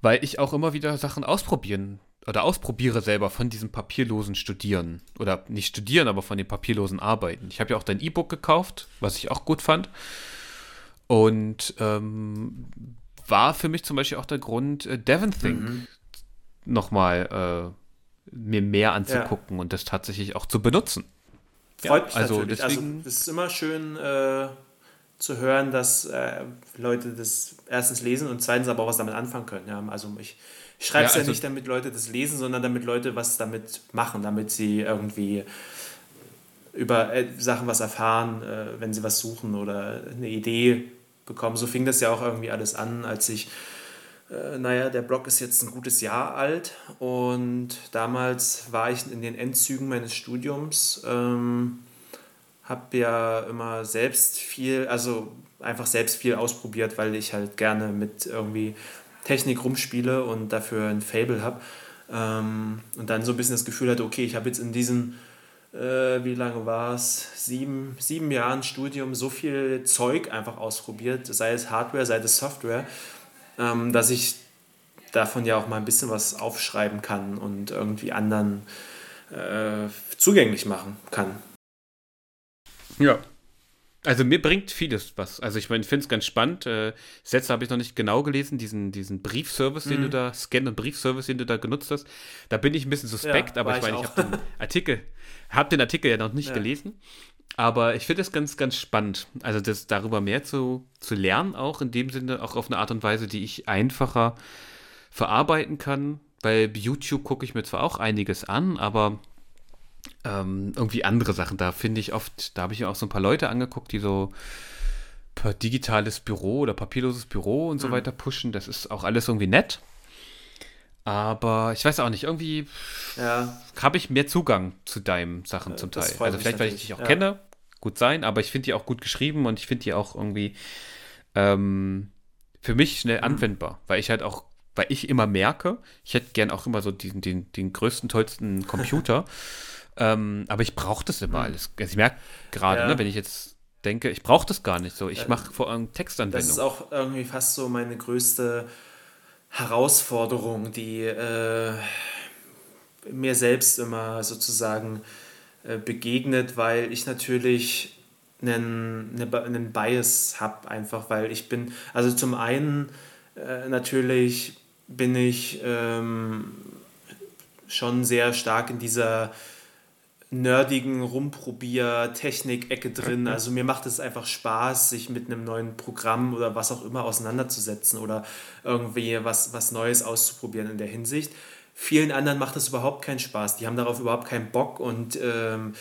weil ich auch immer wieder Sachen ausprobieren, oder ausprobiere selber von diesem papierlosen Studieren. Oder nicht studieren, aber von den papierlosen Arbeiten. Ich habe ja auch dein E-Book gekauft, was ich auch gut fand. Und ähm, war für mich zum Beispiel auch der Grund, äh, Devon Think mhm. nochmal äh, mir mehr anzugucken ja. und das tatsächlich auch zu benutzen. Freut ja, mich also natürlich. Also, deswegen, also es ist immer schön äh, zu hören, dass äh, Leute das erstens lesen und zweitens aber auch was damit anfangen können. Ja, also ich, ich schreibe es ja, also, ja nicht, damit Leute das lesen, sondern damit Leute was damit machen, damit sie irgendwie über äh, Sachen was erfahren, äh, wenn sie was suchen oder eine Idee bekommen. So fing das ja auch irgendwie alles an, als ich äh, naja, der Blog ist jetzt ein gutes Jahr alt und damals war ich in den Endzügen meines Studiums, ähm, habe ja immer selbst viel, also einfach selbst viel ausprobiert, weil ich halt gerne mit irgendwie Technik rumspiele und dafür ein Fable habe. Ähm, und dann so ein bisschen das Gefühl hatte, okay, ich habe jetzt in diesen, äh, wie lange war es, sieben, sieben Jahren Studium so viel Zeug einfach ausprobiert, sei es Hardware, sei es Software ähm, dass ich davon ja auch mal ein bisschen was aufschreiben kann und irgendwie anderen äh, zugänglich machen kann. Ja. Also mir bringt vieles was. Also ich meine, ich finde es ganz spannend. Äh, Sätze habe ich noch nicht genau gelesen, diesen, diesen Briefservice, mhm. den du da, Scan- und Briefservice, den du da genutzt hast. Da bin ich ein bisschen suspekt, ja, aber ich meine, ich habe den *laughs* Artikel, habe den Artikel ja noch nicht ja. gelesen. Aber ich finde es ganz, ganz spannend, also das darüber mehr zu, zu lernen, auch in dem Sinne, auch auf eine Art und Weise, die ich einfacher verarbeiten kann. Weil YouTube gucke ich mir zwar auch einiges an, aber ähm, irgendwie andere Sachen. Da finde ich oft, da habe ich mir auch so ein paar Leute angeguckt, die so per digitales Büro oder papierloses Büro und so mhm. weiter pushen. Das ist auch alles irgendwie nett. Aber ich weiß auch nicht, irgendwie ja. habe ich mehr Zugang zu deinen Sachen zum Teil. Also vielleicht, weil ich dich auch ja. kenne, gut sein, aber ich finde die auch gut geschrieben und ich finde die auch irgendwie ähm, für mich schnell mhm. anwendbar, weil ich halt auch, weil ich immer merke, ich hätte gern auch immer so diesen, den, den größten, tollsten *laughs* Computer, ähm, aber ich brauche das immer mhm. alles. Also ich merke gerade, ja. ne, wenn ich jetzt denke, ich brauche das gar nicht so. Ich mache vor allem Textanwendung. Das ist auch irgendwie fast so meine größte Herausforderung, die äh, mir selbst immer sozusagen äh, begegnet, weil ich natürlich einen, einen Bias habe, einfach weil ich bin, also zum einen äh, natürlich bin ich ähm, schon sehr stark in dieser nerdigen Rumprobier-Technik-Ecke drin. Also mir macht es einfach Spaß, sich mit einem neuen Programm oder was auch immer auseinanderzusetzen oder irgendwie was, was Neues auszuprobieren in der Hinsicht. Vielen anderen macht das überhaupt keinen Spaß. Die haben darauf überhaupt keinen Bock und ähm,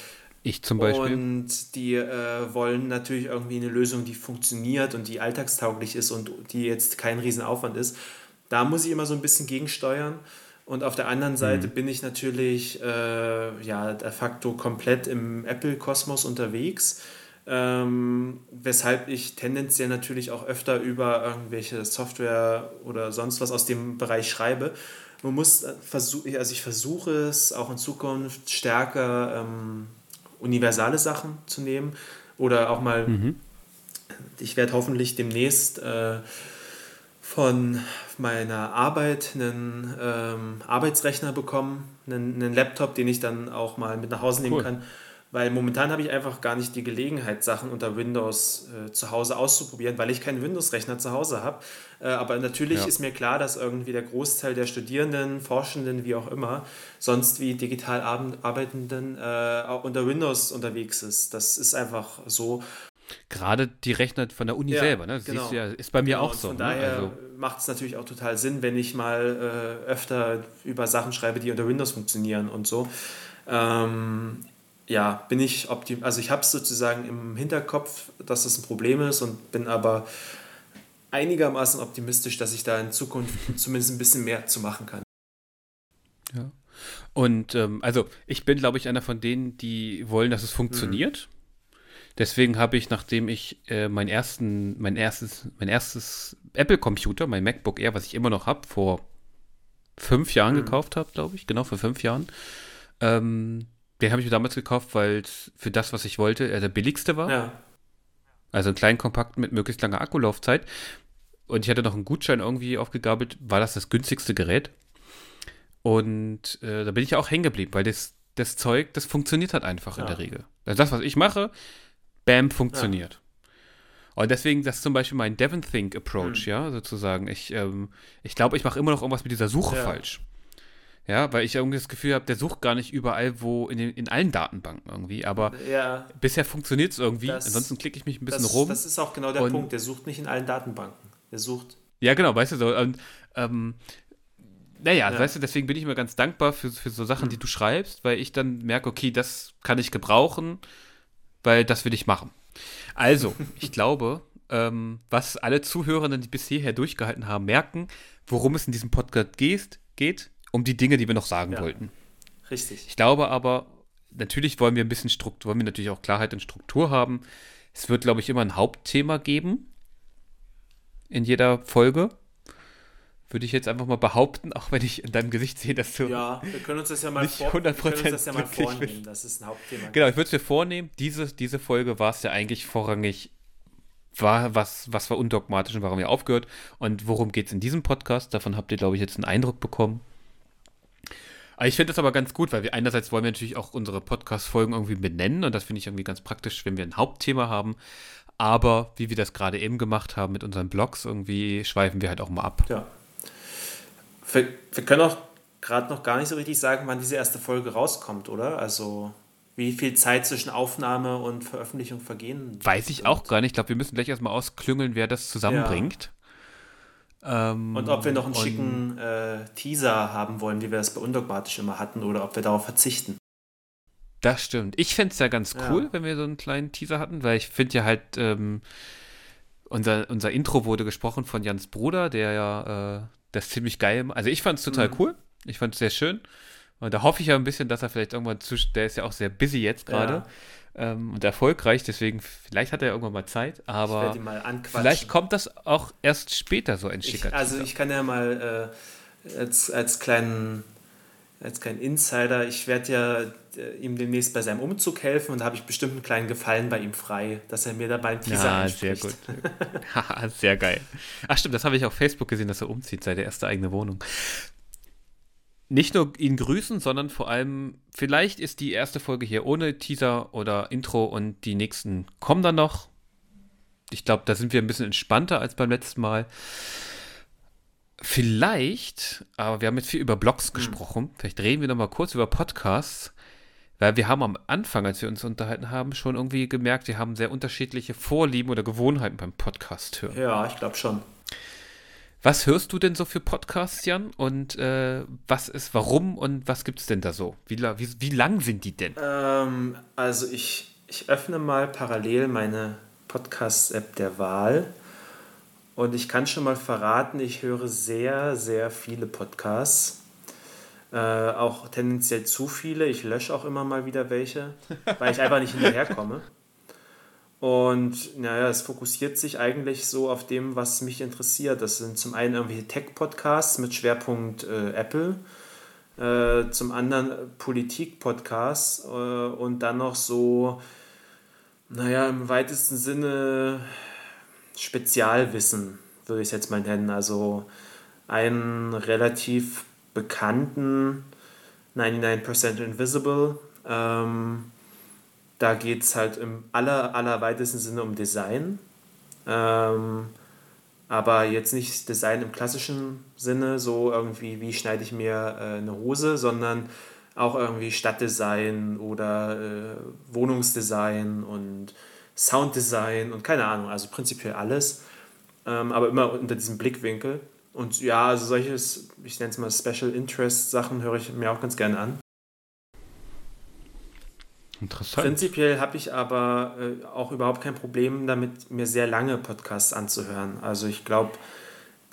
ich zum Beispiel. Und die äh, wollen natürlich irgendwie eine Lösung, die funktioniert und die alltagstauglich ist und die jetzt kein Riesenaufwand ist. Da muss ich immer so ein bisschen gegensteuern. Und auf der anderen Seite mhm. bin ich natürlich äh, ja, de facto komplett im Apple-Kosmos unterwegs, ähm, weshalb ich tendenziell natürlich auch öfter über irgendwelche Software oder sonst was aus dem Bereich schreibe. Man muss versuchen, also ich versuche es auch in Zukunft stärker ähm, universale Sachen zu nehmen oder auch mal, mhm. ich werde hoffentlich demnächst äh, von meiner Arbeit einen ähm, Arbeitsrechner bekommen, einen, einen, Laptop, den ich dann auch mal mit nach Hause nehmen cool. kann. Weil momentan habe ich einfach gar nicht die Gelegenheit, Sachen unter Windows äh, zu Hause auszuprobieren, weil ich keinen Windows-Rechner zu Hause habe. Äh, aber natürlich ja. ist mir klar, dass irgendwie der Großteil der Studierenden, Forschenden, wie auch immer, sonst wie digital arbeitenden äh, auch unter Windows unterwegs ist. Das ist einfach so. Gerade die Rechner von der Uni ja, selber, ne? Genau. Ja, ist bei mir genau. auch so. Von ne? daher also. macht es natürlich auch total Sinn, wenn ich mal äh, öfter über Sachen schreibe, die unter Windows funktionieren und so. Ähm, ja, bin ich optim also ich habe es sozusagen im Hinterkopf, dass das ein Problem ist und bin aber einigermaßen optimistisch, dass ich da in Zukunft *laughs* zumindest ein bisschen mehr zu machen kann. Ja. Und ähm, also ich bin, glaube ich, einer von denen, die wollen, dass es funktioniert. Mhm. Deswegen habe ich, nachdem ich äh, mein, ersten, mein erstes, mein erstes Apple-Computer, mein MacBook Air, was ich immer noch habe, vor fünf Jahren mhm. gekauft habe, glaube ich, genau vor fünf Jahren. Ähm, den habe ich mir damals gekauft, weil es für das, was ich wollte, er der billigste war. Ja. Also ein kleinen Kompakt mit möglichst langer Akkulaufzeit. Und ich hatte noch einen Gutschein irgendwie aufgegabelt, war das das günstigste Gerät. Und äh, da bin ich ja auch hängen geblieben, weil das, das Zeug, das funktioniert halt einfach ja. in der Regel. Also das, was ich mache, bam, funktioniert. Ja. Und deswegen, das ist zum Beispiel mein Devon Think Approach, mhm. ja, sozusagen. Ich, ähm, ich glaube, ich mache immer noch irgendwas mit dieser Suche ja. falsch. Ja, weil ich irgendwie das Gefühl habe, der sucht gar nicht überall, wo in, den, in allen Datenbanken irgendwie. Aber ja, bisher funktioniert es irgendwie. Das, Ansonsten klicke ich mich ein bisschen das, rum. Das ist auch genau der und, Punkt. Der sucht nicht in allen Datenbanken. Der sucht. Ja, genau, weißt du so. Und, ähm, naja, ja. weißt du, deswegen bin ich immer ganz dankbar für, für so Sachen, die du schreibst, weil ich dann merke, okay, das kann ich gebrauchen, weil das will ich machen. Also, ich glaube, ähm, was alle Zuhörenden, die bis hierher durchgehalten haben, merken, worum es in diesem Podcast geht, geht um die Dinge, die wir noch sagen ja, wollten. Richtig. Ich glaube aber, natürlich wollen wir ein bisschen Struktur, wollen wir natürlich auch Klarheit und Struktur haben. Es wird, glaube ich, immer ein Hauptthema geben in jeder Folge. Würde ich jetzt einfach mal behaupten, auch wenn ich in deinem Gesicht sehe, dass du. Ja, wir können uns das ja mal, vor, wir können uns das ja mal vornehmen. Das ist ein Hauptthema. Genau, ich würde es mir vornehmen. Diese, diese Folge war es ja eigentlich vorrangig war, was, was war undogmatisch und warum ihr aufgehört und worum geht es in diesem Podcast. Davon habt ihr, glaube ich, jetzt einen Eindruck bekommen. Ich finde das aber ganz gut, weil wir einerseits wollen wir natürlich auch unsere Podcast-Folgen irgendwie benennen und das finde ich irgendwie ganz praktisch, wenn wir ein Hauptthema haben. Aber wie wir das gerade eben gemacht haben mit unseren Blogs, irgendwie schweifen wir halt auch mal ab. Ja. Wir, wir können auch gerade noch gar nicht so richtig sagen, wann diese erste Folge rauskommt, oder? Also wie viel Zeit zwischen Aufnahme und Veröffentlichung vergehen. Weiß ich wird. auch gar nicht. Ich glaube, wir müssen gleich erstmal ausklüngeln, wer das zusammenbringt. Ähm, und ob wir noch einen schicken äh, Teaser haben wollen, wie wir das bei Undogmatisch immer hatten, oder ob wir darauf verzichten. Das stimmt. Ich fände es ja ganz cool, ja. wenn wir so einen kleinen Teaser hatten, weil ich finde ja halt, ähm, unser, unser Intro wurde gesprochen von Jans Bruder, der ja äh, das ziemlich geil, also ich fand es total mhm. cool. Ich fand es sehr schön. Und da hoffe ich ja ein bisschen, dass er vielleicht irgendwann zwischen, der ist ja auch sehr busy jetzt gerade. Ja ähm, und erfolgreich, deswegen vielleicht hat er irgendwann mal Zeit, aber vielleicht kommt das auch erst später so ein schicker ich, Also ich kann ja mal äh, als, als kleinen als kleinen Insider, ich werde ja äh, ihm demnächst bei seinem Umzug helfen und da habe ich bestimmt einen kleinen Gefallen bei ihm frei, dass er mir dabei einen Teaser Ja, sehr gut. *laughs* sehr geil. Ach stimmt, das habe ich auf Facebook gesehen, dass er umzieht, seine erste eigene Wohnung nicht nur ihn grüßen, sondern vor allem, vielleicht ist die erste Folge hier ohne Teaser oder Intro und die nächsten kommen dann noch. Ich glaube, da sind wir ein bisschen entspannter als beim letzten Mal. Vielleicht, aber wir haben jetzt viel über Blogs hm. gesprochen. Vielleicht reden wir noch mal kurz über Podcasts, weil wir haben am Anfang, als wir uns unterhalten haben, schon irgendwie gemerkt, wir haben sehr unterschiedliche Vorlieben oder Gewohnheiten beim Podcast hören. Ja, ich glaube schon. Was hörst du denn so für Podcasts, Jan? Und äh, was ist, warum und was gibt es denn da so? Wie, wie, wie lang sind die denn? Ähm, also ich, ich öffne mal parallel meine Podcast-App der Wahl. Und ich kann schon mal verraten, ich höre sehr, sehr viele Podcasts. Äh, auch tendenziell zu viele. Ich lösche auch immer mal wieder welche, *laughs* weil ich einfach nicht hinterherkomme. Und naja, es fokussiert sich eigentlich so auf dem, was mich interessiert. Das sind zum einen irgendwelche Tech-Podcasts mit Schwerpunkt äh, Apple, äh, zum anderen Politik-Podcasts äh, und dann noch so, naja, im weitesten Sinne Spezialwissen, würde ich es jetzt mal nennen. Also einen relativ bekannten 99% Invisible. Ähm, da geht es halt im aller, allerweitesten Sinne um Design. Ähm, aber jetzt nicht Design im klassischen Sinne, so irgendwie, wie schneide ich mir äh, eine Hose, sondern auch irgendwie Stadtdesign oder äh, Wohnungsdesign und Sounddesign und keine Ahnung, also prinzipiell alles, ähm, aber immer unter diesem Blickwinkel. Und ja, also solches, ich nenne es mal Special Interest Sachen höre ich mir auch ganz gerne an. Interessant. Prinzipiell habe ich aber äh, auch überhaupt kein Problem damit, mir sehr lange Podcasts anzuhören. Also ich glaube,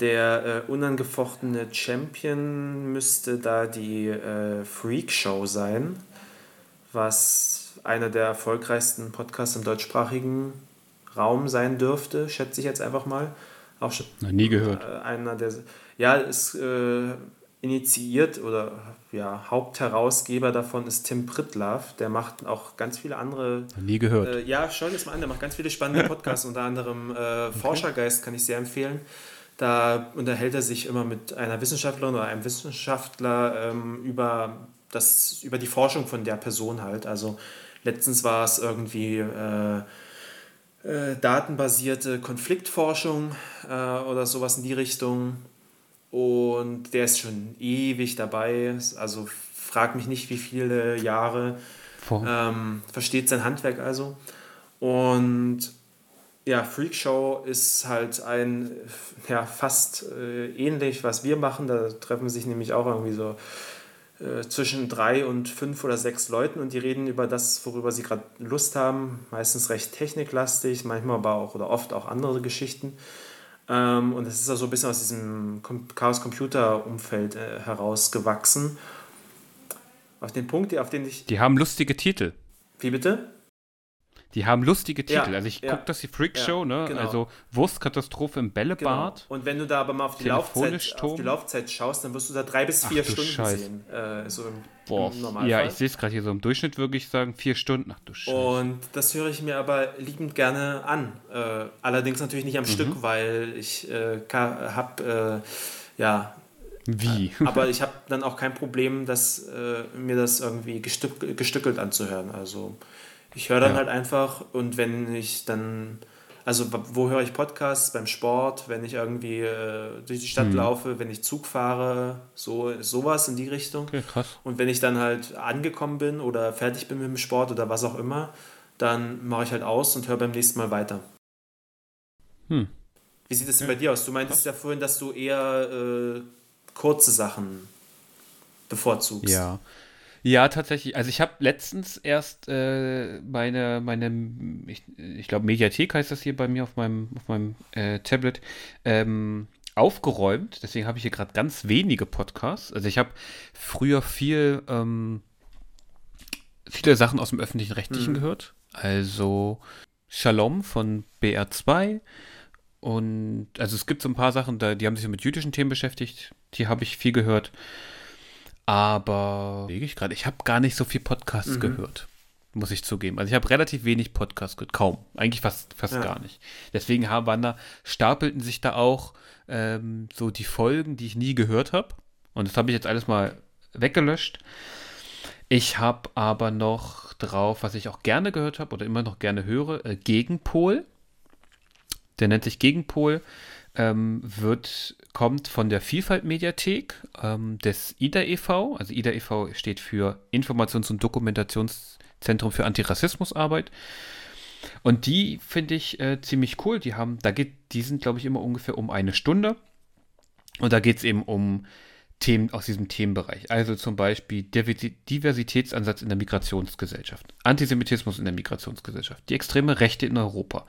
der äh, unangefochtene Champion müsste da die äh, Freak Show sein, was einer der erfolgreichsten Podcasts im deutschsprachigen Raum sein dürfte, schätze ich jetzt einfach mal. Auch schon, Noch nie gehört. Äh, einer der, ja, ist äh, initiiert oder ja, Hauptherausgeber davon ist Tim Pritlaff. Der macht auch ganz viele andere. Nie gehört. Äh, ja, schau das mal an. Der macht ganz viele spannende Podcasts, unter anderem äh, Forschergeist kann ich sehr empfehlen. Da unterhält er sich immer mit einer Wissenschaftlerin oder einem Wissenschaftler ähm, über, das, über die Forschung von der Person halt. Also letztens war es irgendwie äh, äh, datenbasierte Konfliktforschung äh, oder sowas in die Richtung. Und der ist schon ewig dabei. Also frag mich nicht, wie viele Jahre. Ähm, versteht sein Handwerk also. Und ja, Freakshow ist halt ein, ja, fast äh, ähnlich, was wir machen. Da treffen sich nämlich auch irgendwie so zwischen drei und fünf oder sechs Leuten und die reden über das, worüber sie gerade Lust haben. Meistens recht techniklastig, manchmal aber auch oder oft auch andere Geschichten. Ähm, und es ist auch so ein bisschen aus diesem Chaos Computer Umfeld äh, herausgewachsen. Auf den Punkt, auf den ich. Die haben lustige Titel. Wie bitte? Die haben lustige Titel. Ja, also ich ja, gucke das die Freak Show, ja, ne? Genau. Also Wurstkatastrophe im Bällebad. Genau. Und wenn du da aber mal auf die, Laufzeit, auf die Laufzeit schaust, dann wirst du da drei bis vier Ach, Stunden Scheiß. sehen. Äh, so im, Boah, im Ja, ich sehe es gerade hier so im Durchschnitt wirklich sagen, vier Stunden. Ach du Scheiße. Und das höre ich mir aber liebend gerne an. Äh, allerdings natürlich nicht am mhm. Stück, weil ich äh, habe, äh, ja, wie? Äh, *laughs* aber ich habe dann auch kein Problem, dass, äh, mir das irgendwie gestück, gestückelt anzuhören. Also ich höre dann ja. halt einfach und wenn ich dann, also wo höre ich Podcasts? Beim Sport, wenn ich irgendwie äh, durch die Stadt mhm. laufe, wenn ich Zug fahre, so sowas in die Richtung. Okay, krass. Und wenn ich dann halt angekommen bin oder fertig bin mit dem Sport oder was auch immer, dann mache ich halt aus und höre beim nächsten Mal weiter. Hm. Wie sieht es denn bei dir aus? Du meintest ja vorhin, dass du eher äh, kurze Sachen bevorzugst. Ja. Ja, tatsächlich. Also ich habe letztens erst äh, meine, meine, ich, ich glaube Mediathek heißt das hier bei mir auf meinem, auf meinem äh, Tablet, ähm, aufgeräumt. Deswegen habe ich hier gerade ganz wenige Podcasts. Also ich habe früher viel, ähm, viele Sachen aus dem öffentlichen Rechtlichen mhm. gehört. Also Shalom von BR2. Und also es gibt so ein paar Sachen, da, die haben sich mit jüdischen Themen beschäftigt. Die habe ich viel gehört. Aber ich gerade, ich habe gar nicht so viel Podcasts mhm. gehört, muss ich zugeben. Also ich habe relativ wenig Podcasts gehört, kaum, eigentlich fast, fast ja. gar nicht. Deswegen haben waren da, stapelten sich da auch ähm, so die Folgen, die ich nie gehört habe. Und das habe ich jetzt alles mal weggelöscht. Ich habe aber noch drauf, was ich auch gerne gehört habe oder immer noch gerne höre, äh, Gegenpol. Der nennt sich Gegenpol ähm, wird, kommt von der Vielfalt-Mediathek ähm, des IDA e.V. Also IDA e.V. steht für Informations- und Dokumentationszentrum für Antirassismusarbeit. Und die finde ich äh, ziemlich cool. Die haben, da geht, die sind, glaube ich, immer ungefähr um eine Stunde. Und da geht es eben um Themen aus diesem Themenbereich. Also zum Beispiel Diversitätsansatz in der Migrationsgesellschaft, Antisemitismus in der Migrationsgesellschaft, die extreme Rechte in Europa,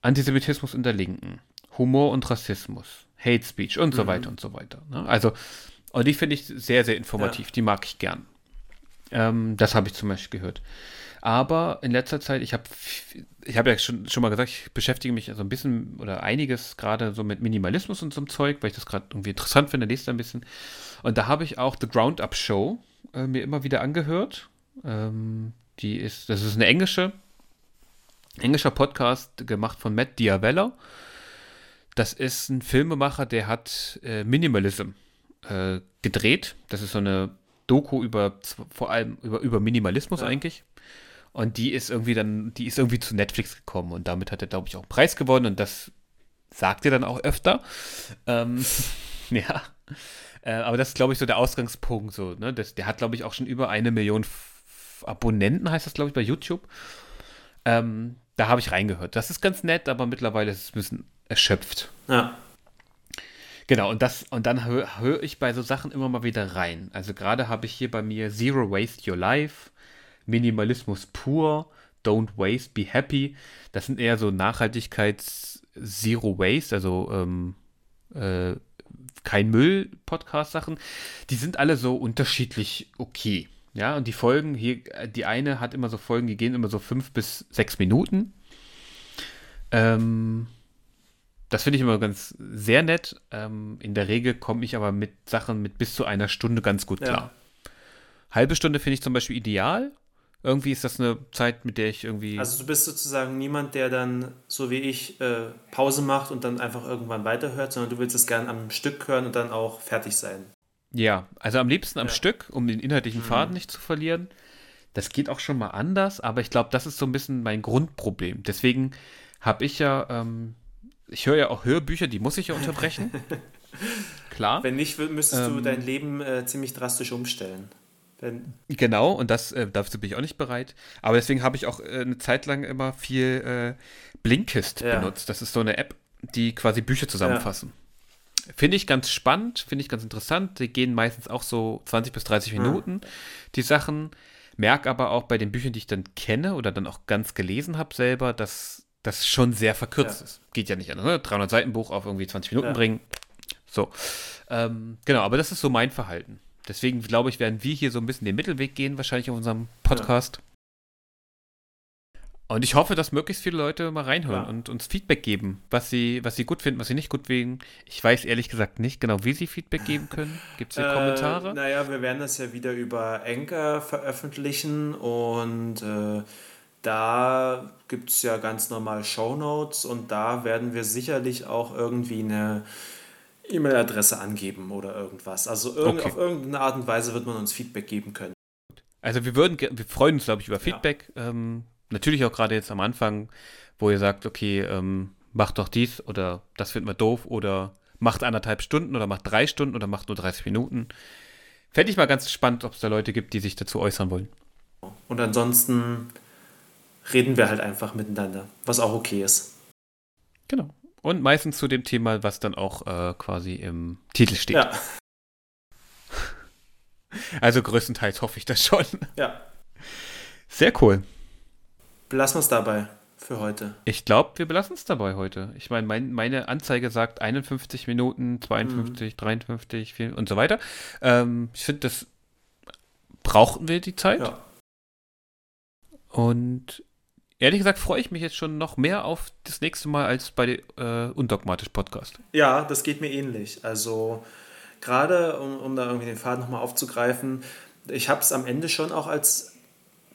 Antisemitismus in der Linken, Humor und Rassismus, Hate Speech und so mhm. weiter und so weiter. Ne? Also, und die finde ich sehr, sehr informativ. Ja. Die mag ich gern. Ähm, das habe ich zum Beispiel gehört. Aber in letzter Zeit, ich habe ich hab ja schon, schon mal gesagt, ich beschäftige mich so ein bisschen oder einiges gerade so mit Minimalismus und so einem Zeug, weil ich das gerade irgendwie interessant finde, lese da ein bisschen. Und da habe ich auch The Ground Up Show äh, mir immer wieder angehört. Ähm, die ist, das ist eine englische, englischer Podcast gemacht von Matt Diavella. Das ist ein Filmemacher, der hat äh, Minimalism äh, gedreht. Das ist so eine Doku über vor allem über, über Minimalismus ja. eigentlich. Und die ist irgendwie dann, die ist irgendwie zu Netflix gekommen und damit hat er, glaube ich, auch einen Preis gewonnen und das sagt er dann auch öfter. Ähm, *laughs* ja. Äh, aber das ist, glaube ich, so der Ausgangspunkt. So, ne? das, der hat, glaube ich, auch schon über eine Million F Abonnenten, heißt das, glaube ich, bei YouTube. Ähm, da habe ich reingehört. Das ist ganz nett, aber mittlerweile ist es ein bisschen erschöpft. Ja. Genau, und das, und dann höre hör ich bei so Sachen immer mal wieder rein. Also gerade habe ich hier bei mir Zero Waste Your Life, Minimalismus pur, Don't Waste, Be Happy. Das sind eher so Nachhaltigkeits-Zero Waste, also ähm, äh, kein Müll-Podcast-Sachen. Die sind alle so unterschiedlich okay. Ja, und die Folgen, hier, die eine hat immer so Folgen, die gehen immer so fünf bis sechs Minuten. Ähm, das finde ich immer ganz sehr nett. Ähm, in der Regel komme ich aber mit Sachen mit bis zu einer Stunde ganz gut klar. Ja. Halbe Stunde finde ich zum Beispiel ideal. Irgendwie ist das eine Zeit, mit der ich irgendwie. Also du bist sozusagen niemand, der dann, so wie ich, äh, Pause macht und dann einfach irgendwann weiterhört, sondern du willst es gern am Stück hören und dann auch fertig sein. Ja, also am liebsten am Ja. Stück, um den inhaltlichen Mhm. Faden nicht zu verlieren. Das geht auch schon mal anders, aber ich glaube, das ist so ein bisschen mein Grundproblem. Deswegen habe ich ja, ähm, ich höre ja auch Hörbücher, die muss ich ja unterbrechen. *laughs* Klar. Wenn nicht, müsstest du Ähm. dein Leben äh, ziemlich drastisch umstellen. Wenn, Genau, und das, äh, dazu bin ich auch nicht bereit. Aber deswegen habe ich auch äh, eine Zeit lang immer viel äh, Blinkist Ja. benutzt. Das ist so eine App, die quasi Bücher zusammenfassen. Finde ich ganz spannend, finde ich ganz interessant. Die gehen meistens auch so 20 bis 30 Ja. Minuten, die Sachen. Merke aber auch bei den Büchern, die ich dann kenne oder dann auch ganz gelesen habe selber, dass das schon sehr verkürzt Ja. ist. Geht ja nicht anders. Ne? 300 Seiten Buch auf irgendwie 20 Minuten Ja. bringen. So. Ähm, genau, aber das ist so mein Verhalten. Deswegen glaube ich, werden wir hier so ein bisschen den Mittelweg gehen, wahrscheinlich auf unserem Podcast. Und ich hoffe, dass möglichst viele Leute mal reinhören Ja. und uns Feedback geben, was sie, was sie gut finden, was sie nicht gut finden. Ich weiß ehrlich gesagt nicht genau, wie sie Feedback geben können. Gibt es hier Kommentare? Äh, naja, wir werden das ja wieder über Anchor veröffentlichen und äh, da gibt es ja ganz normal Shownotes und da werden wir sicherlich auch irgendwie eine E-Mail-Adresse angeben oder irgendwas. Also irg Okay. auf irgendeine Art und Weise wird man uns Feedback geben können. Also wir würden, wir freuen uns, glaube ich, über Ja. Feedback. Ähm, natürlich auch gerade jetzt am Anfang, wo ihr sagt, okay, ähm, macht doch dies oder das finden wir doof oder macht anderthalb Stunden oder macht drei Stunden oder macht nur 30 Minuten. Fände ich mal ganz spannend, ob es da Leute gibt, die sich dazu äußern wollen. Und ansonsten reden wir halt einfach miteinander, was auch okay ist. Genau. Und meistens zu dem Thema, was dann auch äh, quasi im Titel steht. Ja, *laughs* Also größtenteils hoffe ich das schon. ja. Sehr cool. Belassen wir es dabei für heute. Ich glaube, wir belassen es dabei heute. Ich meine, mein, meine Anzeige sagt 51 Minuten, 52, 53 4 und so weiter. Ähm, ich finde, das brauchten wir die Zeit. Ja. Und ehrlich gesagt freue ich mich jetzt schon noch mehr auf das nächste Mal als bei äh, Undogmatisch Podcast. Ja, das geht mir ähnlich. Also gerade, um, um da irgendwie den Faden nochmal aufzugreifen, ich habe es am Ende schon auch als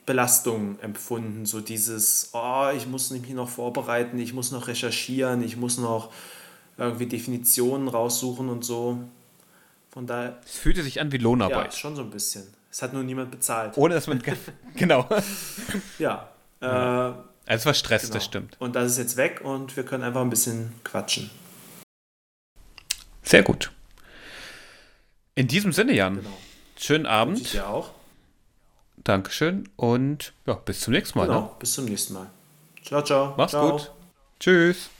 Belastung empfunden. So dieses, oh, ich muss mich noch vorbereiten, ich muss noch recherchieren, ich muss noch irgendwie Definitionen raussuchen und so. Von daher, Es fühlte sich an wie ja, Lohnarbeit. schon so ein bisschen. Es hat nur niemand bezahlt. Ohne dass man. *laughs* genau. Ja. Äh, Also es war Stress, genau. das stimmt. Und das ist jetzt weg und wir können einfach ein bisschen quatschen. Sehr gut. In diesem Sinne, Jan, Genau. schönen Abend. ich dir auch. Dankeschön und ja, bis zum nächsten Mal. Ne? Genau. Bis zum nächsten Mal. Ciao, ciao. Mach's ciao. gut. Tschüss.